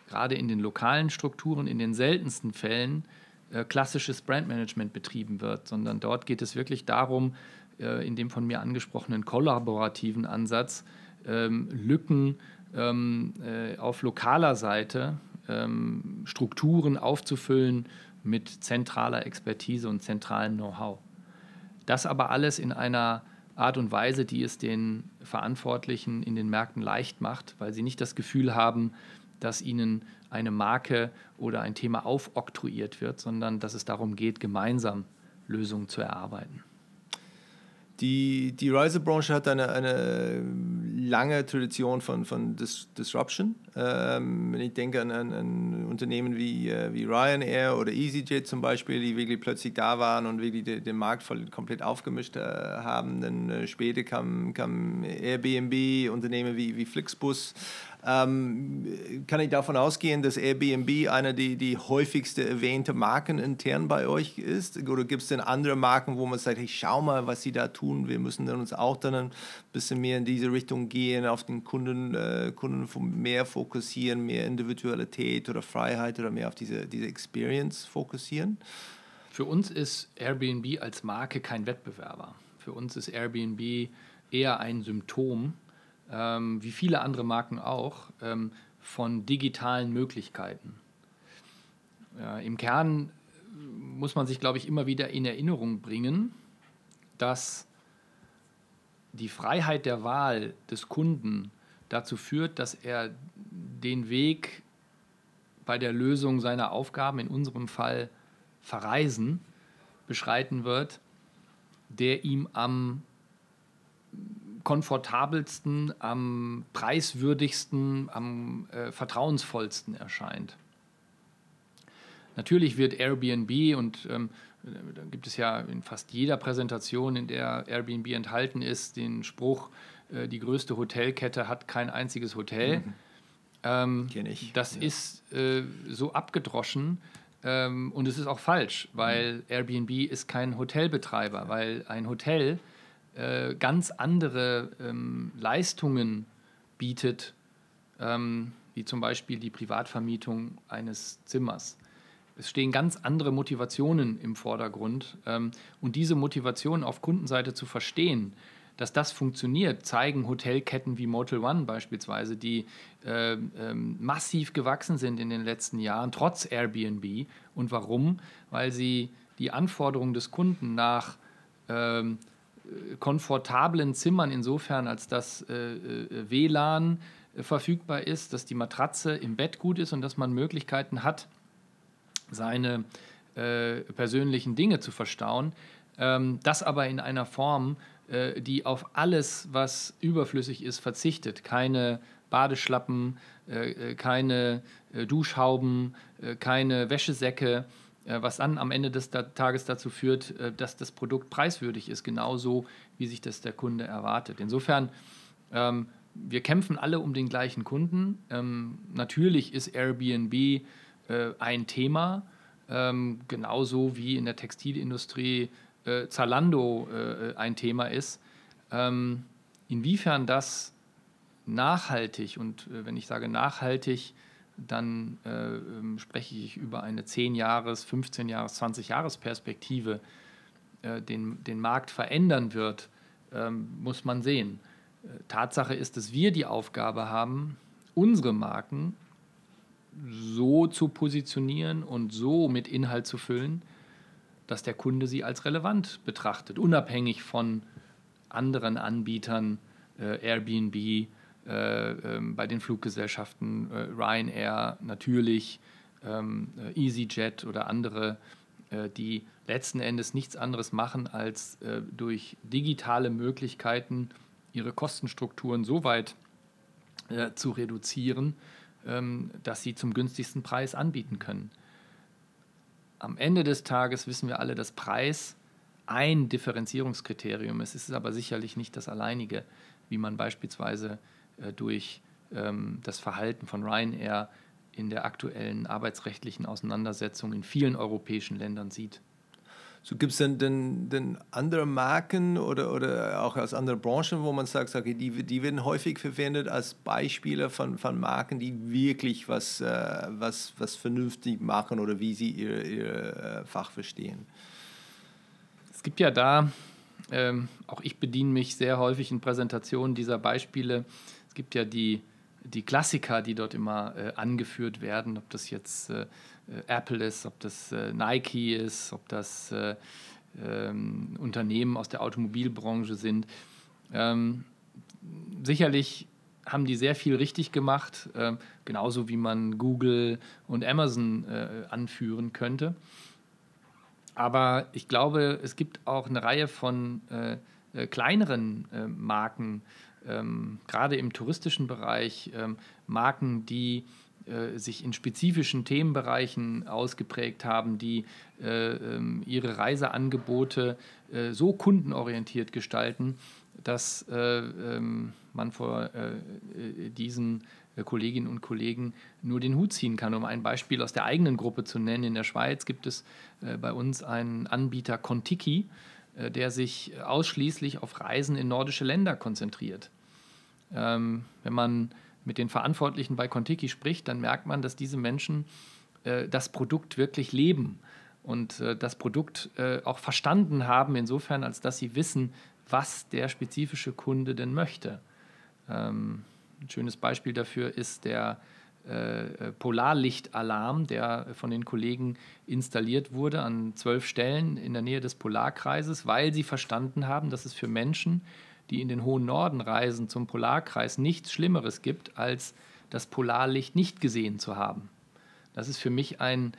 gerade in den lokalen Strukturen in den seltensten Fällen äh, klassisches Brandmanagement betrieben wird, sondern dort geht es wirklich darum, äh, in dem von mir angesprochenen kollaborativen Ansatz ähm, Lücken ähm, äh, auf lokaler Seite ähm, Strukturen aufzufüllen mit zentraler Expertise und zentralem Know-how. Das aber alles in einer Art und Weise, die es den Verantwortlichen in den Märkten leicht macht, weil sie nicht das Gefühl haben, dass ihnen eine Marke oder ein Thema aufoktroyiert wird, sondern dass es darum geht, gemeinsam Lösungen zu erarbeiten. Die, die Reisebranche hat eine, eine lange Tradition von, von Dis Disruption. Ähm, wenn ich denke an, an, an Unternehmen wie, äh, wie Ryanair oder EasyJet zum Beispiel, die wirklich plötzlich da waren und wirklich den, den Markt voll, komplett aufgemischt äh, haben. Dann äh, später kam, kam Airbnb, Unternehmen wie, wie Flixbus ähm, kann ich davon ausgehen, dass Airbnb eine die, die häufigste erwähnte Marken intern bei euch ist? Oder gibt es denn andere Marken, wo man sagt, hey, schau mal, was sie da tun, wir müssen dann uns auch dann ein bisschen mehr in diese Richtung gehen, auf den Kunden, äh, Kunden mehr fokussieren, mehr Individualität oder Freiheit oder mehr auf diese, diese Experience fokussieren? Für uns ist Airbnb als Marke kein Wettbewerber. für uns ist Airbnb eher ein Symptom, ähm, wie viele andere Marken auch, ähm, von digitalen Möglichkeiten. Ja, Im Kern muss man sich, glaube ich, immer wieder in Erinnerung bringen, dass die Freiheit der Wahl des Kunden dazu führt, dass er den Weg bei der Lösung seiner Aufgaben, in unserem Fall Verreisen, beschreiten wird, der ihm am komfortabelsten, am preiswürdigsten, am äh, vertrauensvollsten erscheint. Natürlich wird Airbnb und ähm, da gibt es ja in fast jeder Präsentation, in der Airbnb enthalten ist, den Spruch, äh, die größte Hotelkette hat kein einziges Hotel. Mhm. Ähm, ich. Das ja. ist äh, so abgedroschen ähm, und es ist auch falsch, weil mhm. Airbnb ist kein Hotelbetreiber, weil ein Hotel äh, ganz andere ähm, Leistungen bietet, ähm, wie zum Beispiel die Privatvermietung eines Zimmers. Es stehen ganz andere Motivationen im Vordergrund. Ähm, und diese Motivationen auf Kundenseite zu verstehen, dass das funktioniert, zeigen Hotelketten wie Motel One beispielsweise, die äh, ähm, massiv gewachsen sind in den letzten Jahren, trotz Airbnb. Und warum? Weil sie die Anforderungen des Kunden nach ähm, komfortablen Zimmern insofern, als das äh, äh, WLAN äh, verfügbar ist, dass die Matratze im Bett gut ist und dass man Möglichkeiten hat, seine persönlichen Dinge zu verstauen. Ähm, das aber in einer Form, die auf alles, was überflüssig ist, verzichtet. Keine Badeschlappen, keine Duschhauben, keine Wäschesäcke, was dann am Ende des Tages dazu führt, dass das Produkt preiswürdig ist, genauso wie sich das der Kunde erwartet. Insofern, ähm, wir kämpfen alle um den gleichen Kunden. Ähm, natürlich ist Airbnb äh, ein Thema, ähm, genauso wie in der Textilindustrie äh, Zalando äh, ein Thema ist. Ähm, inwiefern das nachhaltig, und äh, wenn ich sage nachhaltig, dann äh, ähm, spreche ich über eine 10-Jahres-, 15-Jahres-, 20-Jahres-Perspektive, äh, den, den Markt verändern wird, ähm, muss man sehen. Tatsache ist, dass wir die Aufgabe haben, unsere Marken so zu positionieren und so mit Inhalt zu füllen, dass der Kunde sie als relevant betrachtet, unabhängig von anderen Anbietern, äh, Airbnb, äh, äh, bei den Fluggesellschaften, äh, Ryanair natürlich, ähm, äh, EasyJet oder andere, äh, die letzten Endes nichts anderes machen, als durch digitale Möglichkeiten ihre Kostenstrukturen so weit zu reduzieren, ähm, dass sie zum günstigsten Preis anbieten können. Am Ende des Tages wissen wir alle, dass Preis ein Differenzierungskriterium ist. Es ist aber sicherlich nicht das alleinige, wie man beispielsweise äh, durch ähm, das Verhalten von Ryanair in der aktuellen arbeitsrechtlichen Auseinandersetzung in vielen europäischen Ländern sieht. So gibt es denn, denn, denn andere Marken oder, oder auch aus anderen Branchen, wo man sagt, okay, die, die werden häufig verwendet als Beispiele von, von Marken, die wirklich was, äh, was, was vernünftig machen oder wie sie ihr, ihr äh, Fach verstehen. Es gibt ja da, ähm, auch ich bediene mich sehr häufig in Präsentationen dieser Beispiele. Es gibt ja die, die Klassiker, die dort immer äh, angeführt werden, ob das jetzt äh, äh, Apple ist, ob das äh, Nike ist, ob das äh, ähm, Unternehmen aus der Automobilbranche sind. Ähm, sicherlich haben die sehr viel richtig gemacht, äh, genauso wie man Google und Amazon äh, anführen könnte. Aber ich glaube, es gibt auch eine Reihe von kleineren Marken, ähm, gerade im touristischen Bereich, ähm, Marken, die äh, sich in spezifischen Themenbereichen ausgeprägt haben, die äh, ähm, ihre Reiseangebote äh, so kundenorientiert gestalten, dass äh, ähm, man vor äh, diesen Kolleginnen und Kollegen nur den Hut ziehen kann. Um ein Beispiel aus der eigenen Gruppe zu nennen, in der Schweiz gibt es bei uns einen Anbieter Contiki, der sich ausschließlich auf Reisen in nordische Länder konzentriert. Ähm, wenn man mit den Verantwortlichen bei Contiki spricht, dann merkt man, dass diese Menschen äh, das Produkt wirklich leben und äh, das Produkt äh, auch verstanden haben, insofern, als dass sie wissen, was der spezifische Kunde denn möchte. Ähm, ein schönes Beispiel dafür ist der äh, Polarlichtalarm, der von den Kollegen installiert wurde an zwölf Stellen in der Nähe des Polarkreises, weil sie verstanden haben, dass es für Menschen, die in den hohen Norden reisen, zum Polarkreis nichts Schlimmeres gibt, als das Polarlicht nicht gesehen zu haben. Das ist für mich ein,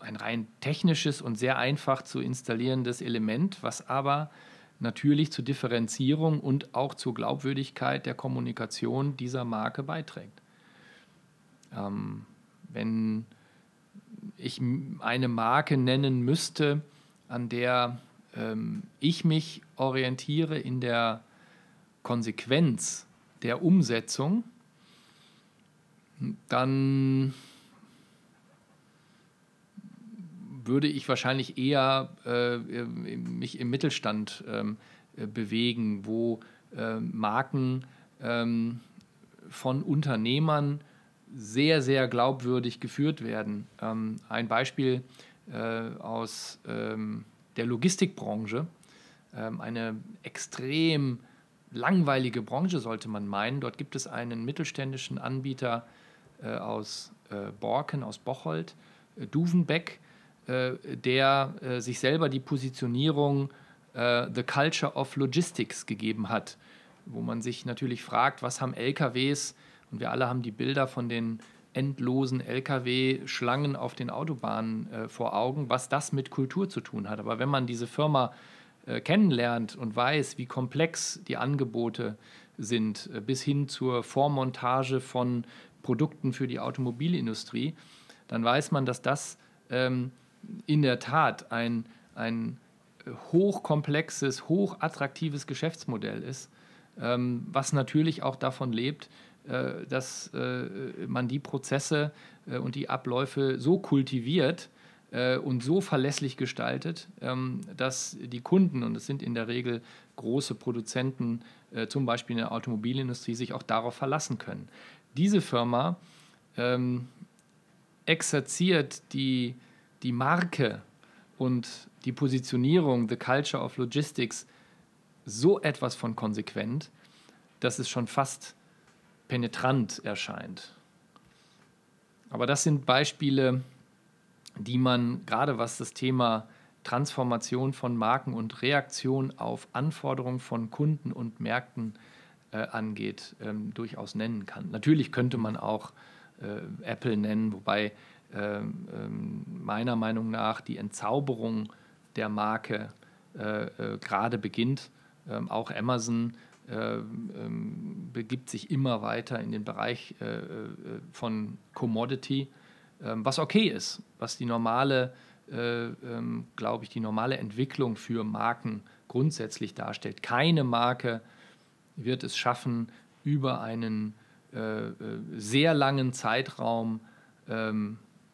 ein rein technisches und sehr einfach zu installierendes Element, was aber natürlich zur Differenzierung und auch zur Glaubwürdigkeit der Kommunikation dieser Marke beiträgt. Ähm, wenn ich eine Marke nennen müsste, an der ähm, ich mich orientiere in der Konsequenz der Umsetzung, dann würde ich wahrscheinlich eher äh, mich im Mittelstand ähm, äh, bewegen, wo äh, Marken ähm, von Unternehmern sehr, sehr glaubwürdig geführt werden. Ähm, ein Beispiel äh, aus ähm, der Logistikbranche, ähm, eine extrem langweilige Branche sollte man meinen. Dort gibt es einen mittelständischen Anbieter äh, aus äh, Borken, aus Bocholt, Duvenbeck, äh, der äh, sich selber die Positionierung äh, The Culture of Logistics gegeben hat, wo man sich natürlich fragt, was haben LKWs, und wir alle haben die Bilder von den endlosen Lkw-Schlangen auf den Autobahnen äh, vor Augen, was das mit Kultur zu tun hat. Aber wenn man diese Firma äh, kennenlernt und weiß, wie komplex die Angebote sind, äh, bis hin zur Vormontage von Produkten für die Automobilindustrie, dann weiß man, dass das ähm, in der Tat ein, ein hochkomplexes, hochattraktives Geschäftsmodell ist, ähm, was natürlich auch davon lebt, äh, dass äh, man die Prozesse äh, und die Abläufe so kultiviert äh, und so verlässlich gestaltet, ähm, dass die Kunden, und es sind in der Regel große Produzenten, äh, zum Beispiel in der Automobilindustrie, sich auch darauf verlassen können. Diese Firma ähm, exerziert die die Marke und die Positionierung, The Culture of Logistics, so etwas von konsequent, dass es schon fast penetrant erscheint. Aber das sind Beispiele, die man gerade was das Thema Transformation von Marken und Reaktion auf Anforderungen von Kunden und Märkten äh, angeht, ähm, durchaus nennen kann. Natürlich könnte man auch äh, Apple nennen, wobei ähm, meiner Meinung nach die Entzauberung der Marke äh, äh, gerade beginnt. Ähm, auch Amazon äh, begibt sich immer weiter in den Bereich von Commodity, was okay ist, was die normale, glaube ich, die normale Entwicklung für Marken grundsätzlich darstellt. Keine Marke wird es schaffen, über einen sehr langen Zeitraum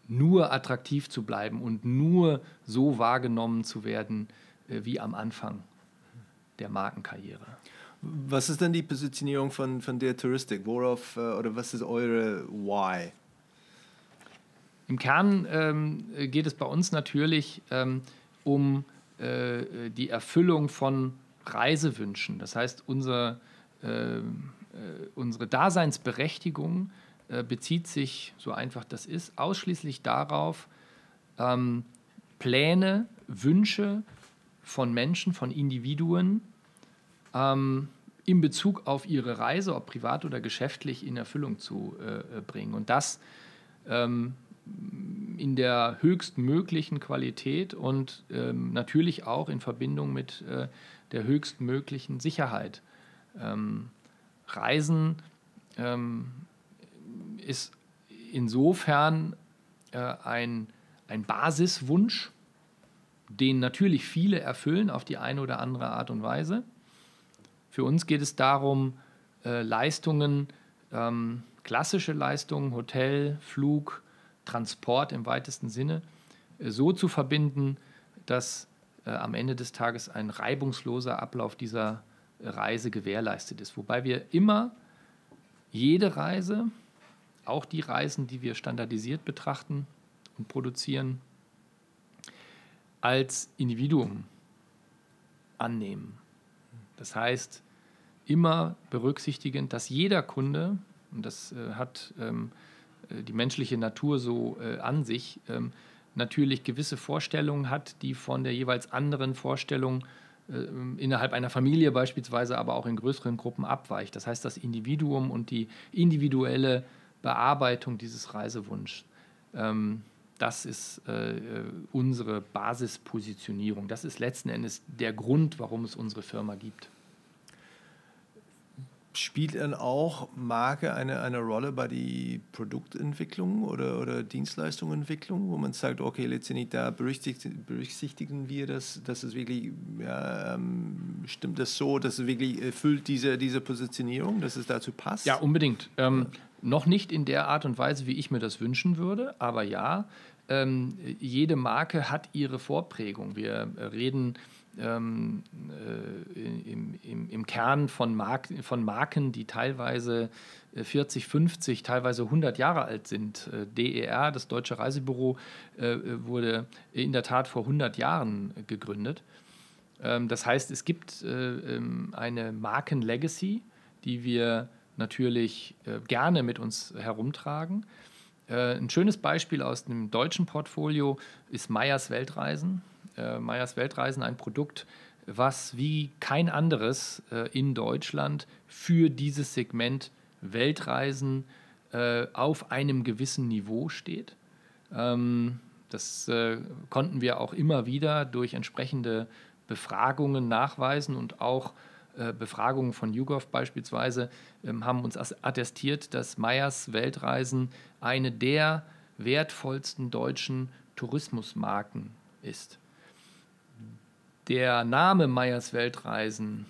nur attraktiv zu bleiben und nur so wahrgenommen zu werden äh, wie am Anfang der Markenkarriere. Was ist denn die Positionierung von, von der Touristik? Worauf äh, oder was ist eure Why? Im Kern ähm, geht es bei uns natürlich ähm, um äh, die Erfüllung von Reisewünschen. Das heißt, unser, äh, äh unsere Daseinsberechtigung äh, bezieht sich, so einfach das ist, ausschließlich darauf, ähm, Pläne, Wünsche von Menschen, von Individuen ähm, in Bezug auf ihre Reise, ob privat oder geschäftlich, in Erfüllung zu äh, bringen. Und das ähm, in der höchstmöglichen Qualität und ähm, natürlich auch in Verbindung mit äh, der höchstmöglichen Sicherheit. Ähm, Reisen ähm, ist insofern äh, ein, ein Basiswunsch, den natürlich viele erfüllen auf die eine oder andere Art und Weise. Für uns geht es darum, äh, Leistungen, ähm, klassische Leistungen, Hotel, Flug, Transport im weitesten Sinne, äh, so zu verbinden, dass äh, am Ende des Tages ein reibungsloser Ablauf dieser Reise gewährleistet ist. Wobei wir immer jede Reise auch die Reisen, die wir standardisiert betrachten und produzieren, als Individuum annehmen. Das heißt, immer berücksichtigend, dass jeder Kunde, und das äh, hat ähm, äh, die menschliche Natur so äh, an sich, ähm, natürlich gewisse Vorstellungen hat, die von der jeweils anderen Vorstellung äh, innerhalb einer Familie beispielsweise, aber auch in größeren Gruppen abweicht. Das heißt, das Individuum und die individuelle Bearbeitung dieses Reisewunschs, ähm, das ist äh, unsere Basispositionierung. Das ist letzten Endes der Grund, warum es unsere Firma gibt. Spielt dann auch Marke eine, eine Rolle bei der Produktentwicklung oder, oder Dienstleistungsentwicklung, wo man sagt, okay, letztendlich da berücksichtigen, berücksichtigen wir das, dass es wirklich, ja, ähm, stimmt das so, dass es wirklich erfüllt diese, diese Positionierung, dass es dazu passt? Ja, unbedingt. Ähm, ja. Noch nicht in der Art und Weise, wie ich mir das wünschen würde, aber ja, ähm, jede Marke hat ihre Vorprägung. Wir reden ähm, äh, im, im, im, Kern von, Mark von Marken, die teilweise 40, äh, 50, teilweise 100 Jahre alt sind. Äh, DER, das Deutsche Reisebüro, äh, wurde in der Tat vor 100 Jahren gegründet. Ähm, das heißt, es gibt äh, ähm, eine Marken-Legacy, die wir natürlich äh, gerne mit uns herumtragen. ein schönes Beispiel aus dem deutschen Portfolio ist Meyers Weltreisen äh, Meyers Weltreisen ein Produkt, was wie kein anderes äh, in Deutschland für dieses Segment Weltreisen äh, auf einem gewissen Niveau steht. Ähm, das äh, konnten wir auch immer wieder durch entsprechende Befragungen nachweisen und auch äh, Befragungen von YouGov beispielsweise ähm, haben uns attestiert, dass Meyers Weltreisen eine der wertvollsten deutschen Tourismusmarken ist. Der Name Meyers Weltreisen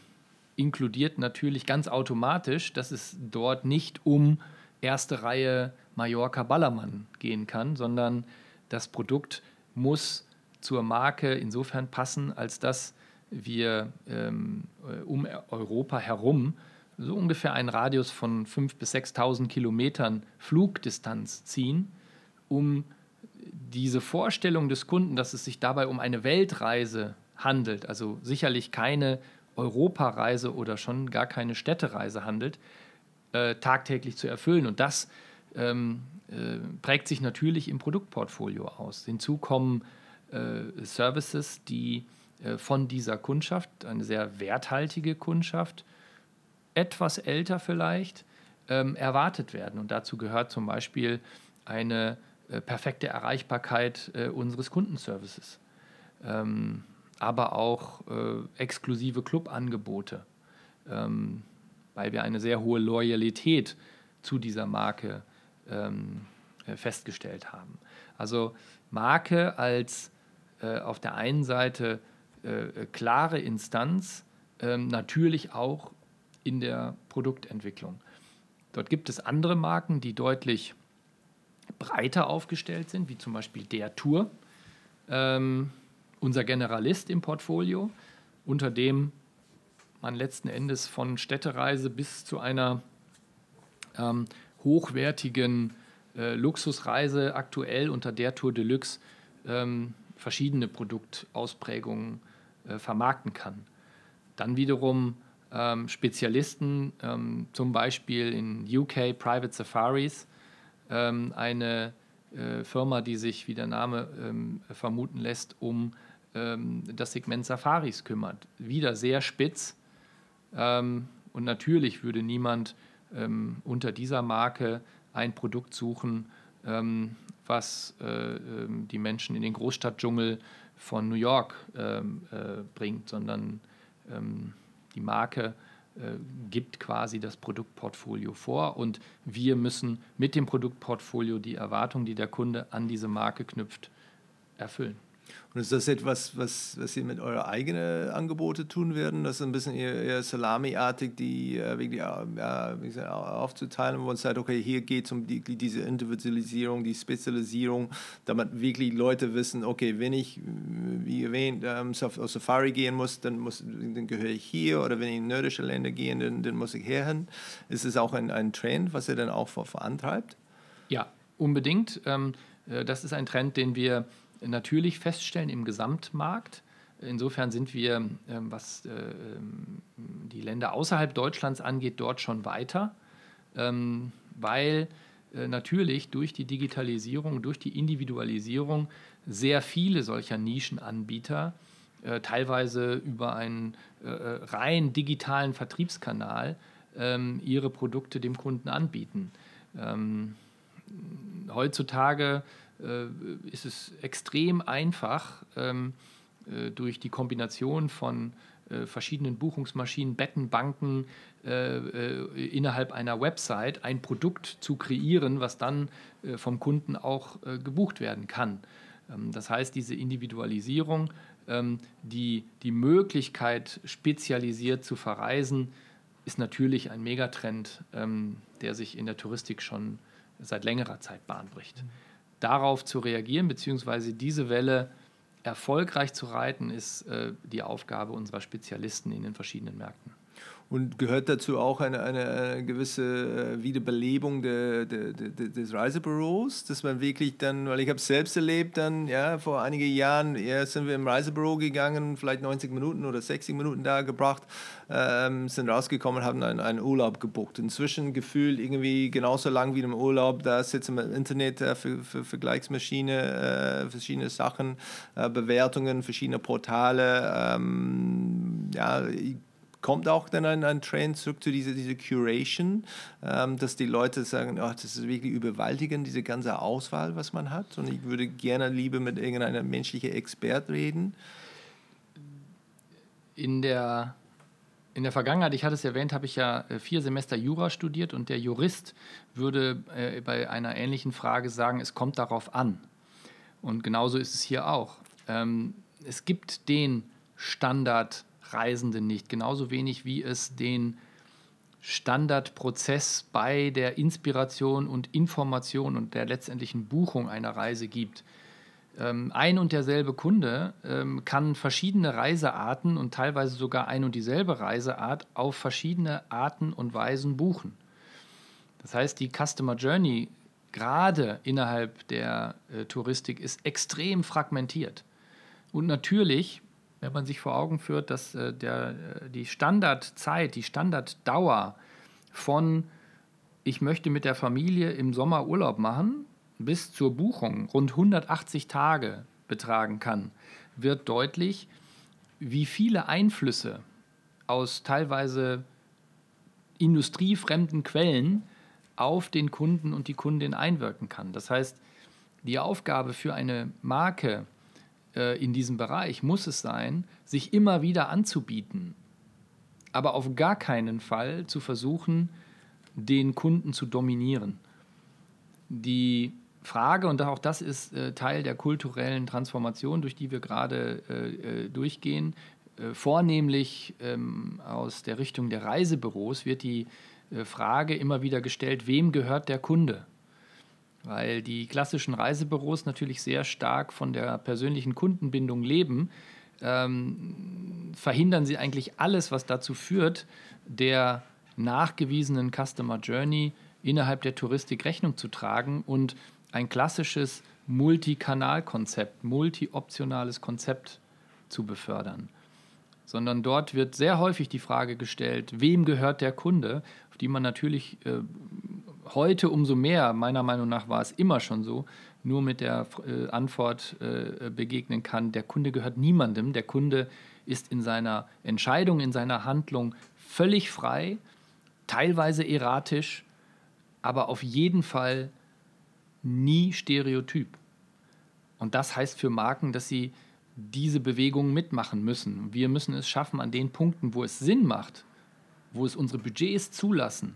inkludiert natürlich ganz automatisch, dass es dort nicht um erste Reihe Mallorca Ballermann gehen kann, sondern das Produkt muss zur Marke insofern passen, als dass wir ähm, um Europa herum so ungefähr einen Radius von 5.000 bis 6.000 Kilometern Flugdistanz ziehen, um diese Vorstellung des Kunden, dass es sich dabei um eine Weltreise handelt, also sicherlich keine Europareise oder schon gar keine Städtereise handelt, äh, tagtäglich zu erfüllen. Und das ähm, äh, prägt sich natürlich im Produktportfolio aus. Hinzu kommen äh, Services, die äh, von dieser Kundschaft, eine sehr werthaltige Kundschaft, etwas älter vielleicht, ähm, erwartet werden. Und dazu gehört zum Beispiel eine äh, perfekte Erreichbarkeit äh, unseres Kundenservices. Ähm, aber auch äh, exklusive Clubangebote, ähm, weil wir eine sehr hohe Loyalität zu dieser Marke ähm, äh, festgestellt haben. Also Marke als äh, auf der einen Seite äh, klare Instanz, ähm, natürlich auch in der Produktentwicklung. Dort gibt es andere Marken, die deutlich breiter aufgestellt sind, wie zum Beispiel der Tour. Ähm, unser Generalist im Portfolio, unter dem man letzten Endes von Städtereise bis zu einer ähm, hochwertigen äh, Luxusreise aktuell unter der Tour Deluxe ähm, verschiedene Produktausprägungen äh, vermarkten kann. Dann wiederum ähm, Spezialisten, ähm, zum Beispiel in UK Private Safaris, ähm, eine äh, Firma, die sich, wie der Name ähm, vermuten lässt, um ähm, das Segment Safaris kümmert. Wieder sehr spitz. Ähm, und natürlich würde niemand ähm, unter dieser Marke ein Produkt suchen, ähm, was äh, ähm, die Menschen in den Großstadtdschungel von New York ähm, äh, bringt, sondern die Marke äh, gibt quasi das Produktportfolio vor und wir müssen mit dem Produktportfolio die Erwartungen, die der Kunde an diese Marke knüpft, erfüllen. Und ist das etwas, was, was ihr mit euren eigenen Angebote tun werden? Das ist ein bisschen eher, eher Salami-artig, die äh, wirklich ja, wie gesagt, aufzuteilen, wo man sagt, okay, hier geht es um die, diese Individualisierung, die Spezialisierung, damit wirklich Leute wissen, okay, wenn ich, wie erwähnt, ähm, auf Safari gehen muss, dann, muss, dann gehöre ich hier oder wenn ich in nordische Länder gehe, dann, dann muss ich hierhin. Ist es auch ein, ein Trend, was ihr dann auch vorantreibt? Ja, unbedingt. Ähm, äh, das ist ein Trend, den wir natürlich feststellen im Gesamtmarkt. Insofern sind wir, ähm, was äh, ähm, die Länder außerhalb Deutschlands angeht, dort schon weiter, ähm, weil äh, natürlich durch die Digitalisierung, durch die Individualisierung sehr viele solcher Nischenanbieter äh, teilweise über einen rein digitalen Vertriebskanal ihre Produkte dem Kunden anbieten. Heutzutage äh, ist es extrem einfach, ähm, äh, durch die Kombination von äh, verschiedenen Buchungsmaschinen, Bettenbanken äh, äh, innerhalb einer Website ein Produkt zu kreieren, was dann äh, vom Kunden auch äh, gebucht werden kann. Ähm, das heißt, diese Individualisierung, ähm, die, die Möglichkeit, spezialisiert zu verreisen, ist natürlich ein Megatrend, der sich in der Touristik schon seit längerer Zeit Bahn bricht. Mhm. Darauf zu reagieren, beziehungsweise diese Welle erfolgreich zu reiten, ist äh, die Aufgabe unserer Spezialisten in den verschiedenen Märkten. Und gehört dazu auch eine, eine, eine gewisse äh, Wiederbelebung de, de, de, des Reisebüros, dass man wirklich dann, weil ich habe es selbst erlebt, dann ja vor einigen Jahren ja, sind wir im Reisebüro gegangen, vielleicht 90 Minuten oder 60 Minuten da gebracht, ähm, sind rausgekommen, haben einen, einen Urlaub gebucht. Inzwischen gefühlt irgendwie genauso lang wie im Urlaub, da sitzen wir im Internet äh, für, für Vergleichsmaschine, äh, verschiedene Sachen, äh, Bewertungen, verschiedene Portale. Ähm, ja, kommt auch dann ein, ein Trend zurück zu dieser diese Curation, ähm, dass die Leute sagen, oh, das ist wirklich überwältigend, diese ganze Auswahl, was man hat. Und ich würde gerne lieber mit irgendeinem menschlichen Expert reden. In der in der Vergangenheit, ich hatte es erwähnt, habe ich ja äh, vier Semester Jura studiert und der Jurist würde äh, bei einer ähnlichen Frage sagen, es kommt darauf an. Und genauso ist es hier auch. Ähm, es gibt den Standard Reisenden nicht, genauso wenig wie es den Standardprozess bei der Inspiration und Information und der letztendlichen Buchung einer Reise gibt. Ähm, ein und derselbe Kunde ähm, kann verschiedene Reisearten und teilweise sogar ein und dieselbe Reiseart auf verschiedene Arten und Weisen buchen. Das heißt, die Customer Journey gerade innerhalb der äh, Touristik ist extrem fragmentiert. Und natürlich wenn man sich vor Augen führt, dass äh, der, äh, die Standardzeit, die Standarddauer von ich möchte mit der Familie im Sommer Urlaub machen bis zur Buchung rund 180 Tage betragen kann, wird deutlich, wie viele Einflüsse aus teilweise industriefremden Quellen auf den Kunden und die Kundin einwirken kann. Das heißt, die Aufgabe für eine Marke, äh, in diesem Bereich muss es sein, sich immer wieder anzubieten, aber auf gar keinen Fall zu versuchen, den Kunden zu dominieren. Die Frage, und auch das ist äh, Teil der kulturellen Transformation, durch die wir gerade äh, äh durchgehen, äh, vornehmlich ähm, aus der Richtung der Reisebüros, wird die äh, Frage immer wieder gestellt, wem gehört der Kunde? Weil die klassischen Reisebüros natürlich sehr stark von der persönlichen Kundenbindung leben, ähm, verhindern sie eigentlich alles, was dazu führt, der nachgewiesenen Customer Journey innerhalb der Touristik Rechnung zu tragen und ein klassisches Multikanalkonzept, multioptionales Konzept zu befördern. Sondern dort wird sehr häufig die Frage gestellt, wem gehört der Kunde, auf die man natürlich äh, heute umso mehr, meiner Meinung nach war es immer schon so, nur mit der äh, Antwort äh, begegnen kann, der Kunde gehört niemandem, der Kunde ist in seiner Entscheidung, in seiner Handlung völlig frei, teilweise erratisch, aber auf jeden Fall nie stereotyp. Und das heißt für Marken, dass sie diese Bewegungen mitmachen müssen. Wir müssen es schaffen, an den Punkten, wo es Sinn macht, wo es unsere Budgets zulassen,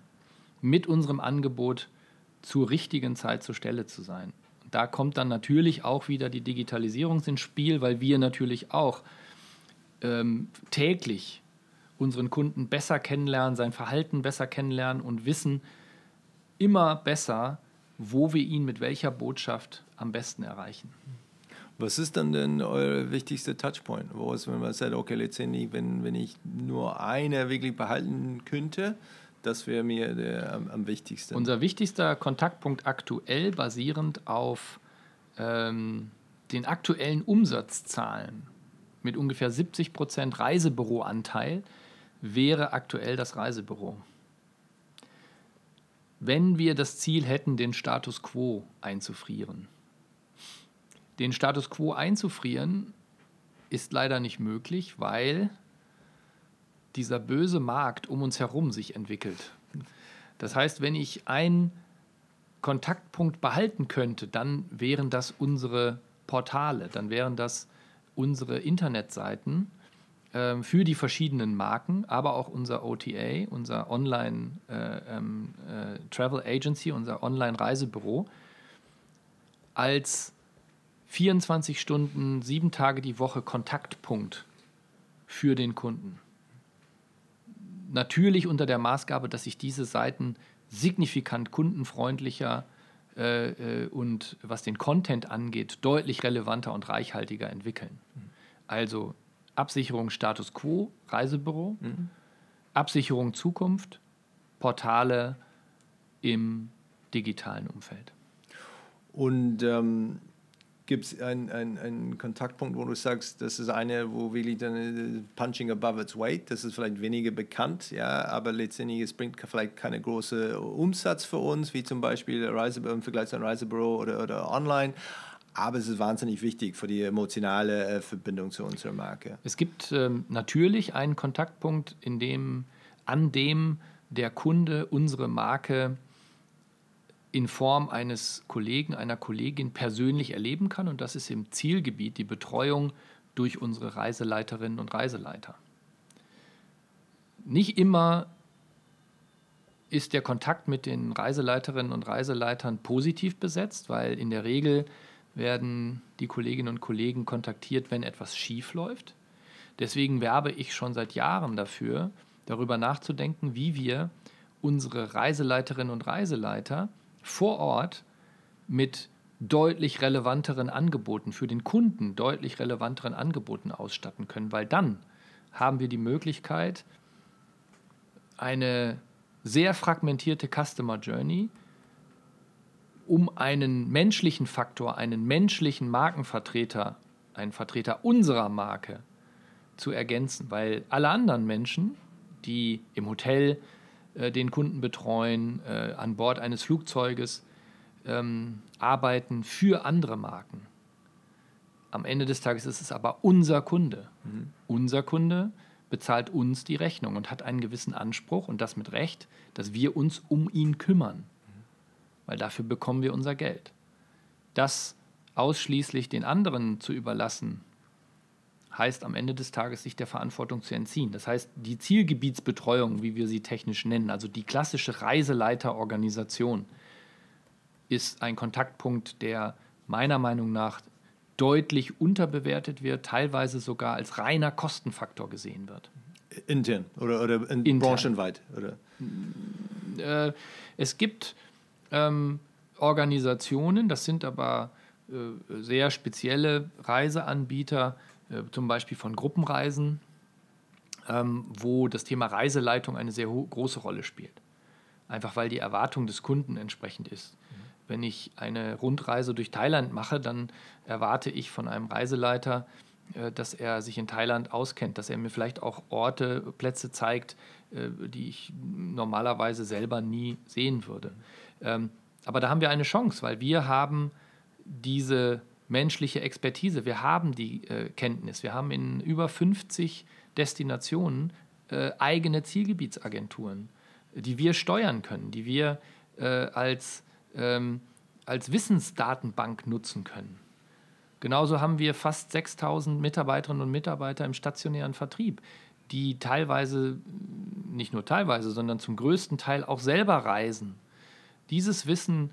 mit unserem Angebot zur richtigen Zeit zur Stelle zu sein. Da kommt dann natürlich auch wieder die Digitalisierung ins Spiel, weil wir natürlich auch ähm, täglich unseren Kunden besser kennenlernen, sein Verhalten besser kennenlernen und wissen immer besser, wo wir ihn mit welcher Botschaft am besten erreichen. Was ist dann denn euer wichtigster Touchpoint? Wo ist, wenn man sagt, okay, letztendlich, wenn, wenn ich nur eine wirklich behalten könnte, das wäre mir der, am, am, wichtigsten. Unser wichtigster Kontaktpunkt aktuell basierend auf ähm, den aktuellen Umsatzzahlen mit ungefähr 70 Prozent Reisebüroanteil wäre aktuell das Reisebüro. Wenn wir das Ziel hätten, den Status quo einzufrieren. Den Status quo einzufrieren ist leider nicht möglich, weil dieser böse Markt um uns herum sich entwickelt. Das heißt, wenn ich einen Kontaktpunkt behalten könnte, dann wären das unsere Portale, dann wären das unsere Internetseiten äh, für die verschiedenen Marken, aber auch unser OTA, unser Online äh, ähm, äh, Travel Agency, unser Online Reisebüro als 24 Stunden, sieben Tage die Woche Kontaktpunkt für den Kunden. Natürlich unter der Maßgabe, dass sich diese Seiten signifikant kundenfreundlicher äh, äh, und was den Content angeht, deutlich relevanter und reichhaltiger entwickeln. Mhm. Also Absicherung Status Quo, Reisebüro, mhm. Absicherung Zukunft, Portale im digitalen Umfeld. Und ähm, gibt es einen ein Kontaktpunkt, wo du sagst, das ist eine, wo wirklich dann äh, punching above its weight, das ist vielleicht weniger bekannt, ja, aber letztendlich es bringt vielleicht keine große Umsatz für uns, wie zum Beispiel Reisebüro im Vergleich zu einem Reisebüro oder, oder online. Aber es ist wahnsinnig wichtig für die emotionale äh, Verbindung zu unserer Marke. Es gibt ähm, natürlich einen Kontaktpunkt, in dem, an dem der Kunde unsere Marke in Form eines Kollegen, einer Kollegin persönlich erleben kann. Und das ist im Zielgebiet die Betreuung durch unsere Reiseleiterinnen und Reiseleiter. Nicht immer ist der Kontakt mit den Reiseleiterinnen und Reiseleitern positiv besetzt, weil in der Regel werden die Kolleginnen und Kollegen kontaktiert, wenn etwas schief läuft. Deswegen werbe ich schon seit Jahren dafür, darüber nachzudenken, wie wir unsere Reiseleiterinnen und Reiseleiter vor Ort mit deutlich relevanteren Angeboten, für den Kunden deutlich relevanteren Angeboten ausstatten können, weil dann haben wir die Möglichkeit, eine sehr fragmentierte Customer Journey um einen menschlichen Faktor, einen menschlichen Markenvertreter, einen Vertreter unserer Marke zu ergänzen, weil alle anderen Menschen, die im Hotel äh, den Kunden betreuen, äh, an Bord eines Flugzeuges ähm, arbeiten für andere Marken. Am Ende des Tages ist es aber unser Kunde. Mhm. Unser Kunde bezahlt uns die Rechnung und hat einen gewissen Anspruch und das mit Recht, dass wir uns um ihn kümmern, mhm. weil dafür bekommen wir unser Geld. Das ausschließlich den anderen zu überlassen, heißt am Ende des Tages sich der Verantwortung zu entziehen. Das heißt, die Zielgebietsbetreuung, wie wir sie technisch nennen, also die klassische Reiseleiterorganisation, ist ein Kontaktpunkt, der meiner Meinung nach deutlich unterbewertet wird, teilweise sogar als reiner Kostenfaktor gesehen wird. Intern oder, oder in Intern. branchenweit? Oder? Äh, es gibt ähm, Organisationen, das sind aber äh, sehr spezielle Reiseanbieter, zum Beispiel von Gruppenreisen, ähm, wo das Thema Reiseleitung eine sehr große Rolle spielt. Einfach weil die Erwartung des Kunden entsprechend ist. Mhm. Wenn ich eine Rundreise durch Thailand mache, dann erwarte ich von einem Reiseleiter, äh, dass er sich in Thailand auskennt, dass er mir vielleicht auch Orte, Plätze zeigt, äh, die ich normalerweise selber nie sehen würde. Ähm, aber da haben wir eine Chance, weil wir haben diese menschliche Expertise. Wir haben die äh, Kenntnis. Wir haben in über 50 Destinationen äh, eigene Zielgebietsagenturen, die wir steuern können, die wir äh, als, ähm, als Wissensdatenbank nutzen können. Genauso haben wir fast 6000 Mitarbeiterinnen und Mitarbeiter im stationären Vertrieb, die teilweise, nicht nur teilweise, sondern zum größten Teil auch selber reisen. Dieses Wissen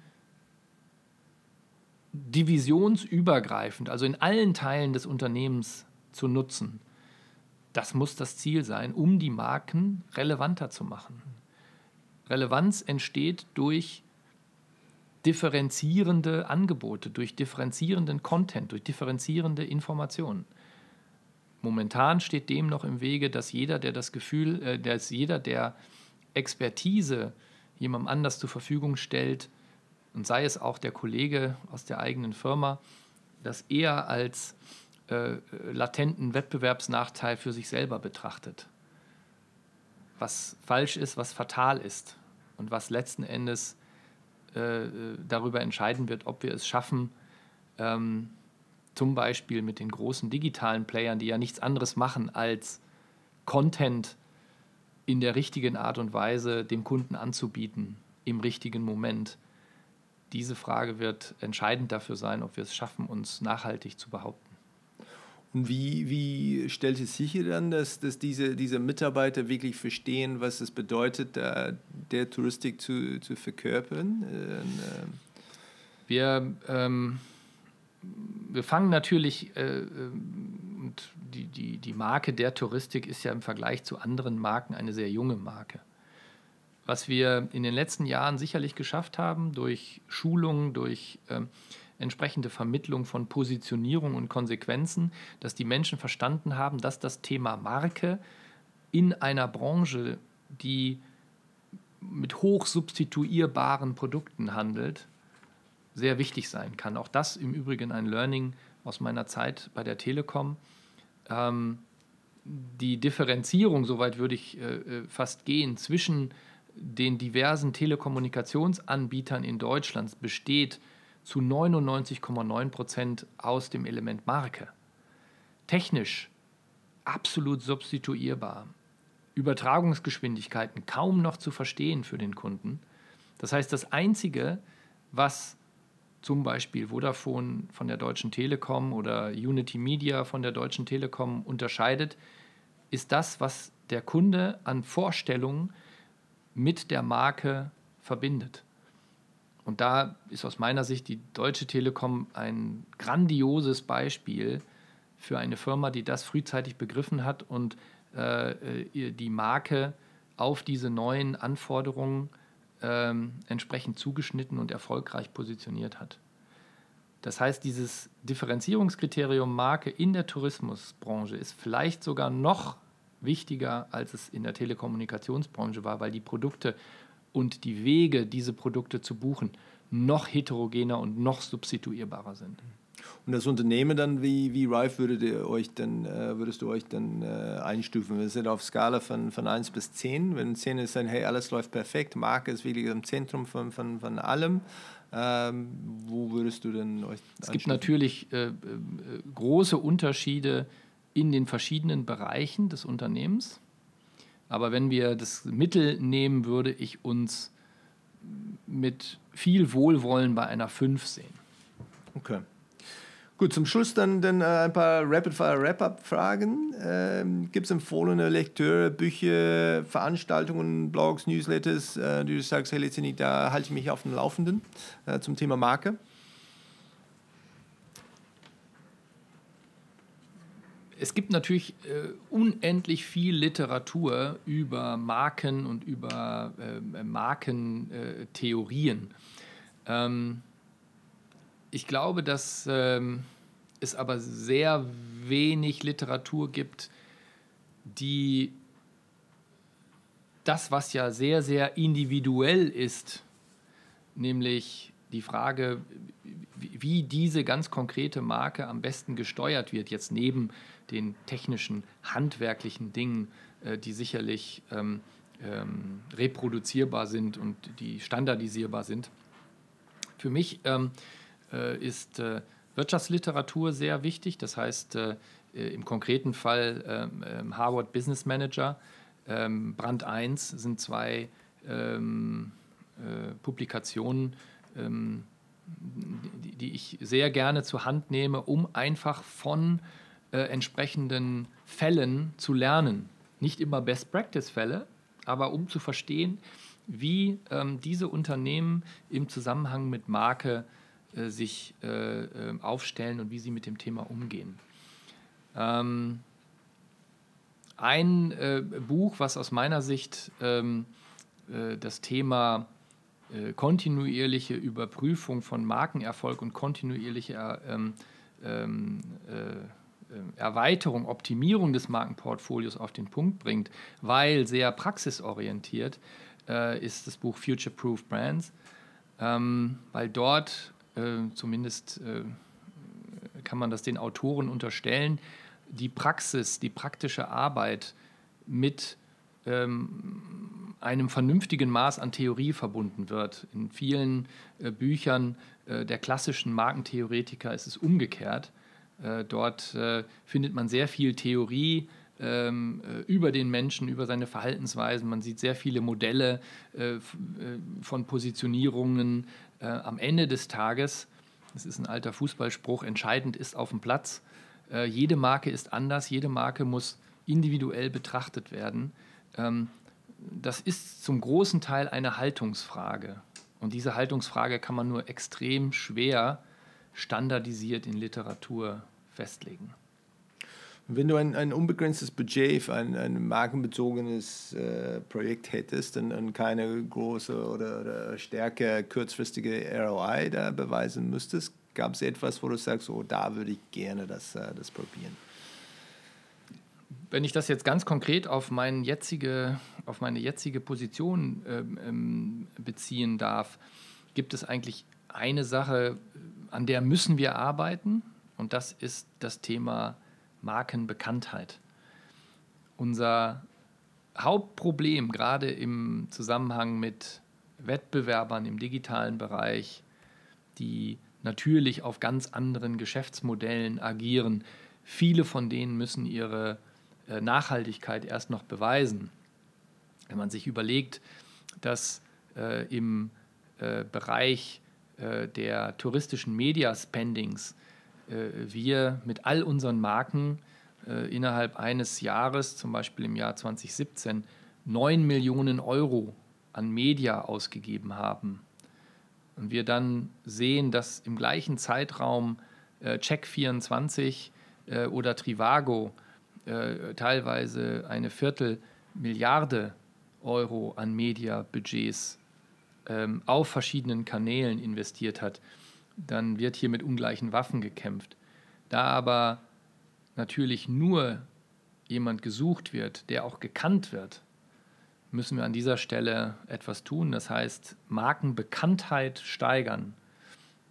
divisionsübergreifend, also in allen Teilen des Unternehmens zu nutzen. Das muss das Ziel sein, um die Marken relevanter zu machen. Relevanz entsteht durch differenzierende Angebote, durch differenzierenden Content, durch differenzierende Informationen. Momentan steht dem noch im Wege, dass jeder, der das Gefühl, äh, dass jeder, der Expertise jemandem anders zur Verfügung stellt, und sei es auch der Kollege aus der eigenen Firma, das eher als äh, latenten Wettbewerbsnachteil für sich selber betrachtet. was falsch ist, was fatal ist und was letzten Endes äh, darüber entscheiden wird, ob wir es schaffen, ähm, zum Beispiel mit den großen digitalen Playern, die ja nichts anderes machen als Content in der richtigen Art und Weise dem Kunden anzubieten, im richtigen Moment. Diese Frage wird entscheidend dafür sein, ob wir es schaffen, uns nachhaltig zu behaupten. Und wie, wie stellt es sicher dann, dass, dass diese, diese Mitarbeiter wirklich verstehen, was es bedeutet, der, der Touristik zu, zu verkörpern? Äh, ähm, wir, ähm, wir fangen natürlich, äh, und die, die, die Marke der Touristik ist ja im Vergleich zu anderen Marken eine sehr junge Marke. Was wir in den letzten Jahren sicherlich geschafft haben, durch Schulungen, durch ähm, entsprechende Vermittlung von Positionierung und Konsequenzen, dass die Menschen verstanden haben, dass das Thema Marke in einer Branche, die mit hoch substituierbaren Produkten handelt, sehr wichtig sein kann. Auch das im Übrigen ein Learning aus meiner Zeit bei der Telekom. Ähm, die Differenzierung, soweit würde ich äh, äh fast gehen, zwischen den diversen Telekommunikationsanbietern in Deutschland besteht zu 99,9 Prozent aus dem Element Marke. Technisch absolut substituierbar. Übertragungsgeschwindigkeiten kaum noch zu verstehen für den Kunden. Das heißt, das Einzige, was zum Beispiel Vodafone von der Deutschen Telekom oder Unity Media von der Deutschen Telekom unterscheidet, ist das, was der Kunde an Vorstellungen mit der Marke verbindet. Und da ist aus meiner Sicht die Deutsche Telekom ein grandioses Beispiel für eine Firma, die das frühzeitig begriffen hat und äh, die Marke auf diese neuen Anforderungen äh, entsprechend zugeschnitten und erfolgreich positioniert hat. Das heißt, dieses Differenzierungskriterium Marke in der Tourismusbranche ist vielleicht sogar noch wichtiger, als es in der Telekommunikationsbranche war, weil die Produkte und die Wege, diese Produkte zu buchen, noch heterogener und noch substituierbarer sind. Und das Unternehmen dann, wie, wie reif würdet ihr euch denn, äh, würdest du euch dann äh, einstufen? Wir sind auf Skala von, von 1 bis 10. Wenn 10 ist, dann, hey, alles läuft perfekt, Marke ist wirklich im Zentrum von, von, von allem. Ähm, wo würdest du denn euch Es gibt natürlich äh, äh, große Unterschiede in den verschiedenen Bereichen des Unternehmens. Aber wenn wir das Mittel nehmen, würde ich uns mit viel Wohlwollen bei einer 5 sehen. Okay. Gut, zum Schluss dann, dann äh, ein paar Rapid-Fire-Wrap-Up-Fragen. Ähm, Gibt es empfohlene Lektüre, Bücher, Veranstaltungen, Blogs, Newsletters, äh, du sagst, hey, da halte ich mich auf dem Laufenden äh, zum Thema Marke? Es gibt natürlich äh, unendlich viel Literatur über Marken und über äh, Markentheorien. Ähm, ich glaube, dass ähm, es aber sehr wenig Literatur gibt, die das, was ja sehr, sehr individuell ist, nämlich die Frage, wie diese ganz konkrete Marke am besten gesteuert wird, jetzt neben den technischen, handwerklichen Dingen, äh, die sicherlich ähm, ähm, reproduzierbar sind und die standardisierbar sind. Für mich ähm, äh, ist äh, Wirtschaftsliteratur sehr wichtig, das heißt äh, äh, im konkreten Fall ähm, ähm, Harvard Business Manager, ähm, Brand 1 sind zwei äh, Publikationen, die, die, ich sehr gerne zur Hand nehme, um einfach von äh, entsprechenden Fällen zu lernen. Nicht immer Best-Practice-Fälle, aber um zu verstehen, wie ähm, diese Unternehmen im Zusammenhang mit Marke äh, sich äh, äh aufstellen und wie sie mit dem Thema umgehen. Ähm, ein äh, Buch, was aus meiner Sicht ähm, äh, das Thema kontinuierliche Überprüfung von Markenerfolg und kontinuierliche ähm, ähm, äh, Erweiterung, Optimierung des Markenportfolios auf den Punkt bringt, weil sehr praxisorientiert, äh, ist das Buch Future Proof Brands, ähm, weil dort äh, zumindest äh, kann man das den Autoren unterstellen, die Praxis, die praktische Arbeit mit ähm, einem vernünftigen Maß an Theorie verbunden wird. In vielen äh, Büchern äh, der klassischen Markentheoretiker ist es umgekehrt. Äh, dort äh, findet man sehr viel Theorie ähm, äh, über den Menschen, über seine Verhaltensweisen. Man sieht sehr viele Modelle äh, von Positionierungen. am Ende des Tages, das ist ein alter Fußballspruch, entscheidend ist auf dem Platz. jede Marke ist anders, jede Marke muss individuell betrachtet werden. Ähm, das ist zum großen Teil eine Haltungsfrage. Und diese Haltungsfrage kann man nur extrem schwer standardisiert in Literatur festlegen. Wenn du ein, ein unbegrenztes Budget für ein, ein markenbezogenes äh, Projekt hättest und, und, keine große oder, oder stärker kurzfristige ROI da beweisen müsstest, gab es etwas, wo du sagst, oh, da würde ich gerne das, äh, das probieren? Wenn ich das jetzt ganz konkret auf, mein jetzige, auf meine jetzige Position ähm, ähm, beziehen darf, gibt es eigentlich eine Sache, an der müssen wir arbeiten, und das ist das Thema Markenbekanntheit. Unser Hauptproblem, gerade im Zusammenhang mit Wettbewerbern im digitalen Bereich, die natürlich auf ganz anderen Geschäftsmodellen agieren, viele von denen müssen ihre Nachhaltigkeit erst noch beweisen. Wenn man sich überlegt, dass äh, im äh, Bereich äh, der touristischen Media Spendings äh, wir mit all unseren Marken äh, innerhalb eines Jahres, zum Beispiel im Jahr 2017, 9 Millionen Euro an Media ausgegeben haben. Und wir dann sehen, dass im gleichen Zeitraum Check24 oder Trivago teilweise eine Viertelmilliarde Euro an Media-Budgets ähm, auf verschiedenen Kanälen investiert hat, dann wird hier mit ungleichen Waffen gekämpft. Da aber natürlich nur jemand gesucht wird, der auch gekannt wird, müssen wir an dieser Stelle etwas tun. Das heißt, Markenbekanntheit steigern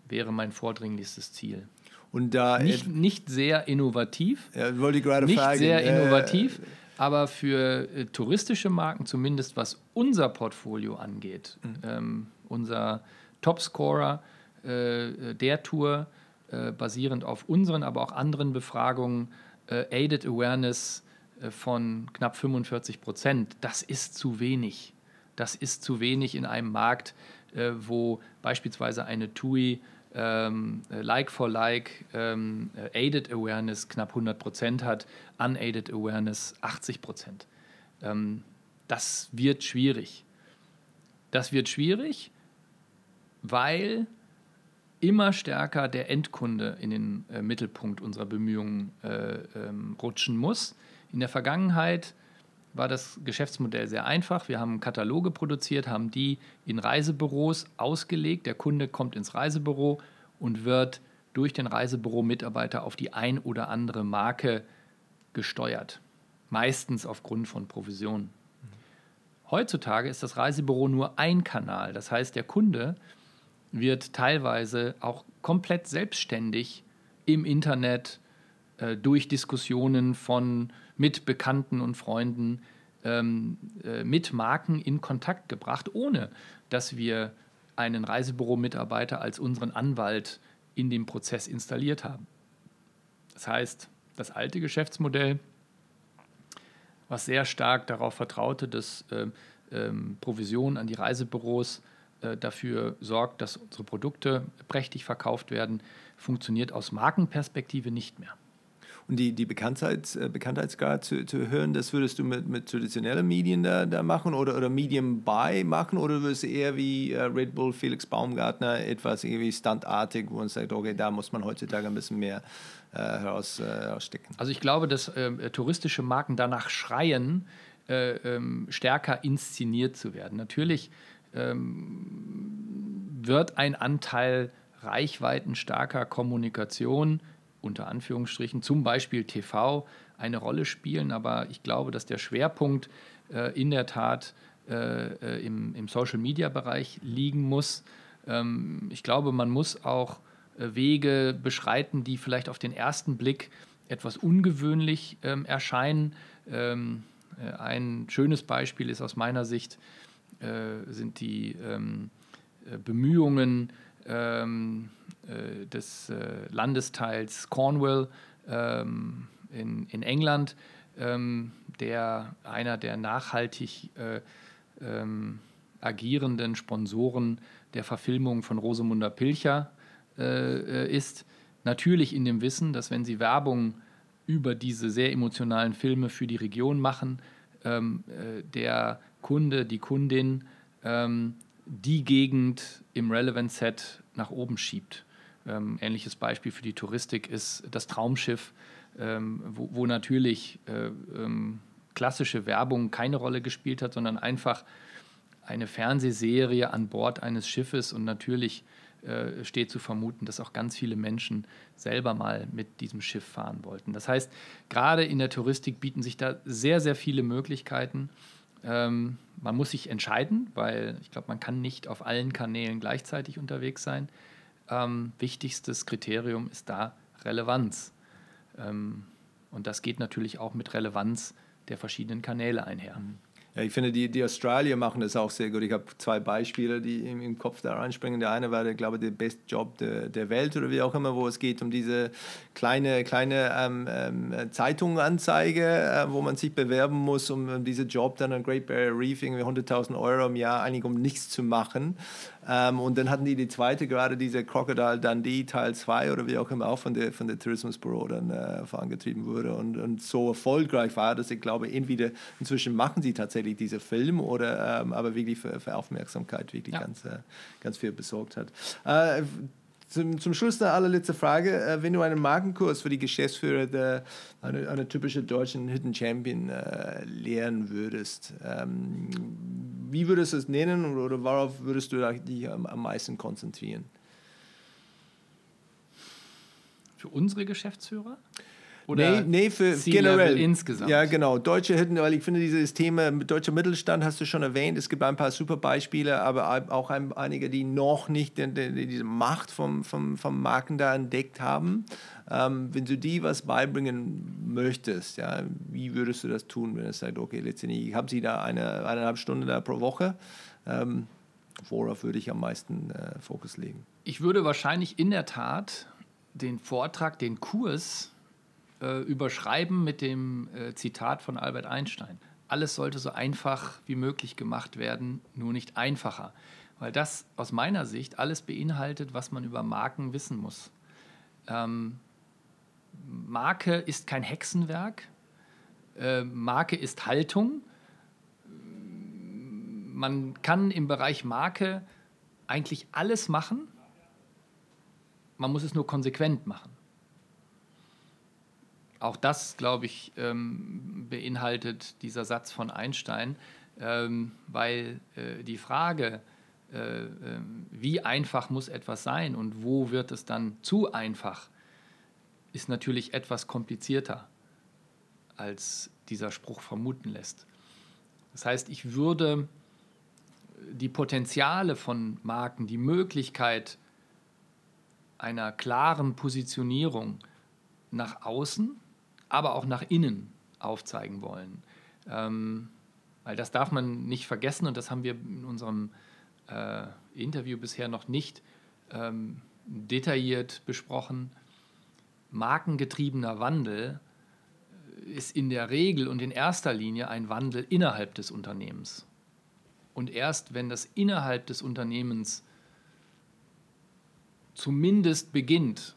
wäre mein vordringlichstes Ziel. Und da nicht, nicht sehr innovativ. Ja, wollte ich gerade nicht fragen. sehr innovativ. Äh, aber für äh, touristische Marken, zumindest was unser Portfolio angeht, mhm. ähm, unser Topscorer äh, der Tour, äh, basierend auf unseren, aber auch anderen Befragungen, äh, Aided Awareness äh, von knapp 45 Prozent, das ist zu wenig. Das ist zu wenig in einem Markt, äh, wo beispielsweise eine TUI ähm, Like for Like ähm, Aided Awareness knapp 100 Prozent hat, Unaided Awareness 80 Prozent. Ähm, das wird schwierig. Das wird schwierig, weil immer stärker der Endkunde in den äh, Mittelpunkt unserer Bemühungen äh, ähm, rutschen muss. In der Vergangenheit war das Geschäftsmodell sehr einfach. Wir haben Kataloge produziert, haben die in Reisebüros ausgelegt. Der Kunde kommt ins Reisebüro und wird durch den Reisebüro-Mitarbeiter auf die ein oder andere Marke gesteuert. Meistens aufgrund von Provisionen. Heutzutage ist das Reisebüro nur ein Kanal. Das heißt, der Kunde wird teilweise auch komplett selbstständig im Internet äh, durch Diskussionen von mit Bekannten und Freunden ähm, äh, mit Marken in Kontakt gebracht, ohne dass wir einen Reisebüro-Mitarbeiter als unseren Anwalt in dem Prozess installiert haben. Das heißt, das alte Geschäftsmodell, was sehr stark darauf vertraute, dass äh, ähm, Provisionen an die Reisebüros äh, dafür sorgt, dass unsere Produkte prächtig verkauft werden, funktioniert aus Markenperspektive nicht mehr. Und die, die Bekanntheit, äh, Bekanntheitsgrad zu, zu hören, das würdest du mit, mit traditionellen Medien da, da machen oder, oder Medium Buy machen oder würdest du eher wie äh, Red Bull, Felix Baumgartner etwas irgendwie standartig, wo man sagt, okay, da muss man heutzutage ein bisschen mehr äh, heraus, äh, herausstecken? Also ich glaube, dass äh, touristische Marken danach schreien, äh, ähm, stärker inszeniert zu werden. Natürlich ähm, wird ein Anteil reichweitenstarker Kommunikation, unter Anführungsstrichen, zum Beispiel TV, eine Rolle spielen. Aber ich glaube, dass der Schwerpunkt äh, in der Tat äh, äh im, im Social-Media-Bereich liegen muss. Ähm, ich glaube, man muss auch äh, Wege beschreiten, die vielleicht auf den ersten Blick etwas ungewöhnlich ähm, erscheinen. Ähm, Äh, ein schönes Beispiel ist aus meiner Sicht, sind die ähm, äh, Bemühungen ähm, äh, des äh, Landesteils Cornwall ähm, in, in England, ähm, der einer der nachhaltig äh, ähm, agierenden Sponsoren der Verfilmung von Rosamunde Pilcher ist. Natürlich in dem Wissen, dass wenn sie Werbung über diese sehr emotionalen Filme für die Region machen, ähm, der Kunde, die Kundin die Gegend im Relevant Set nach oben schiebt. Ähm, ähnliches Beispiel für die Touristik ist das Traumschiff, ähm, wo, wo, natürlich äh, ähm, klassische Werbung keine Rolle gespielt hat, sondern einfach eine Fernsehserie an Bord eines Schiffes und natürlich äh, steht zu vermuten, dass auch ganz viele Menschen selber mal mit diesem Schiff fahren wollten. Das heißt, gerade in der Touristik bieten sich da sehr, sehr viele Möglichkeiten. Ähm, man muss sich entscheiden, weil ich glaube, man kann nicht auf allen Kanälen gleichzeitig unterwegs sein. Ähm, wichtigstes Kriterium ist da Relevanz. Ähm, und das geht natürlich auch mit Relevanz der verschiedenen Kanäle einher. Mhm. Ja, ich finde, die, die Australier machen das auch sehr gut. Ich habe zwei Beispiele, die im, im Kopf da reinspringen. Der eine war, der, glaube ich, der Best Job der, der Welt oder wie auch immer, wo es geht um diese kleine, kleine ähm, ähm, Zeitunganzeige, äh, wo man sich bewerben muss, um, um diesen Job dann an Great Barrier Reef irgendwie 100.000 Euro im Jahr, eigentlich um nichts zu machen. Ähm, und dann hatten die die zweite, gerade diese Crocodile Dundee Teil 2 oder wie auch immer, auch von der, von der Tourismusbüro dann äh, vorangetrieben wurde und, und so erfolgreich war, dass ich glaube, entweder inzwischen machen sie tatsächlich diese Film oder ähm, aber wirklich für, für Aufmerksamkeit wirklich ja. ganz, äh, ganz viel besorgt hat. Äh, zum, zum Schluss eine allerletzte Frage. Äh, wenn du einen Markenkurs für die Geschäftsführer der, einer, einer typischen deutschen Hidden Champion äh, lehren würdest, ähm, wie würdest du es nennen oder worauf würdest du dich am, am meisten konzentrieren? Für unsere Geschäftsführer? Oder nee, nee für generell. insgesamt. Ja, genau. Deutsche hätten, weil ich finde, dieses Thema deutscher Mittelstand hast du schon erwähnt. Es gibt ein paar super Beispiele, aber auch ein, einige, die noch nicht die, die, diese Macht vom, vom, vom Marken da entdeckt haben. Ähm, wenn du die was beibringen möchtest, ja, wie würdest du das tun, wenn es sagt, okay, letztendlich, ich habe sie da eine, eineinhalb Stunden da pro Woche. Ähm, worauf würde ich am meisten äh, Fokus legen? Ich würde wahrscheinlich in der Tat den Vortrag, den Kurs äh, überschreiben mit dem äh, Zitat von Albert Einstein. Alles sollte so einfach wie möglich gemacht werden, nur nicht einfacher. Weil das aus meiner Sicht alles beinhaltet, was man über Marken wissen muss. Ähm, Marke ist kein Hexenwerk. Äh, Marke ist Haltung. Man kann im Bereich Marke eigentlich alles machen. Man muss es nur konsequent machen. Auch das, glaube ich, ähm, beinhaltet dieser Satz von Einstein, ähm, weil äh, die Frage, äh, äh, wie einfach muss etwas sein und wo wird es dann zu einfach, ist natürlich etwas komplizierter, als dieser Spruch vermuten lässt. Das heißt, ich würde die Potenziale von Marken, die Möglichkeit einer klaren Positionierung nach außen aber auch nach innen aufzeigen wollen. Ähm, weil das darf man nicht vergessen und das haben wir in unserem äh, Interview bisher noch nicht ähm, detailliert besprochen. Markengetriebener Wandel ist in der Regel und in erster Linie ein Wandel innerhalb des Unternehmens. Und erst wenn das innerhalb des Unternehmens zumindest beginnt,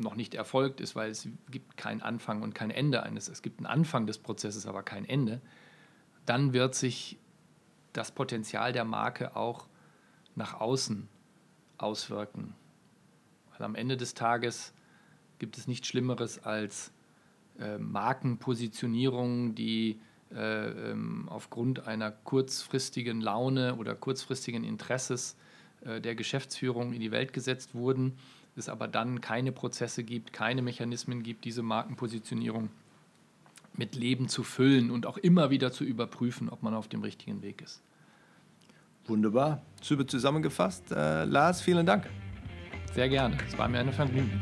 noch nicht erfolgt ist, weil es gibt keinen Anfang und kein Ende eines. Es gibt einen Anfang des Prozesses, aber kein Ende. Dann wird sich das Potenzial der Marke auch nach außen auswirken. Weil am Ende des Tages gibt es nichts Schlimmeres als äh, Markenpositionierungen, die äh, ähm, aufgrund einer kurzfristigen Laune oder kurzfristigen Interesses äh, der Geschäftsführung in die Welt gesetzt wurden es aber dann keine Prozesse gibt, keine Mechanismen gibt, diese Markenpositionierung mit Leben zu füllen und auch immer wieder zu überprüfen, ob man auf dem richtigen Weg ist. Wunderbar. Super zusammengefasst. Äh, Lars, vielen Dank. Sehr gerne. Es war mir eine Vergnügen.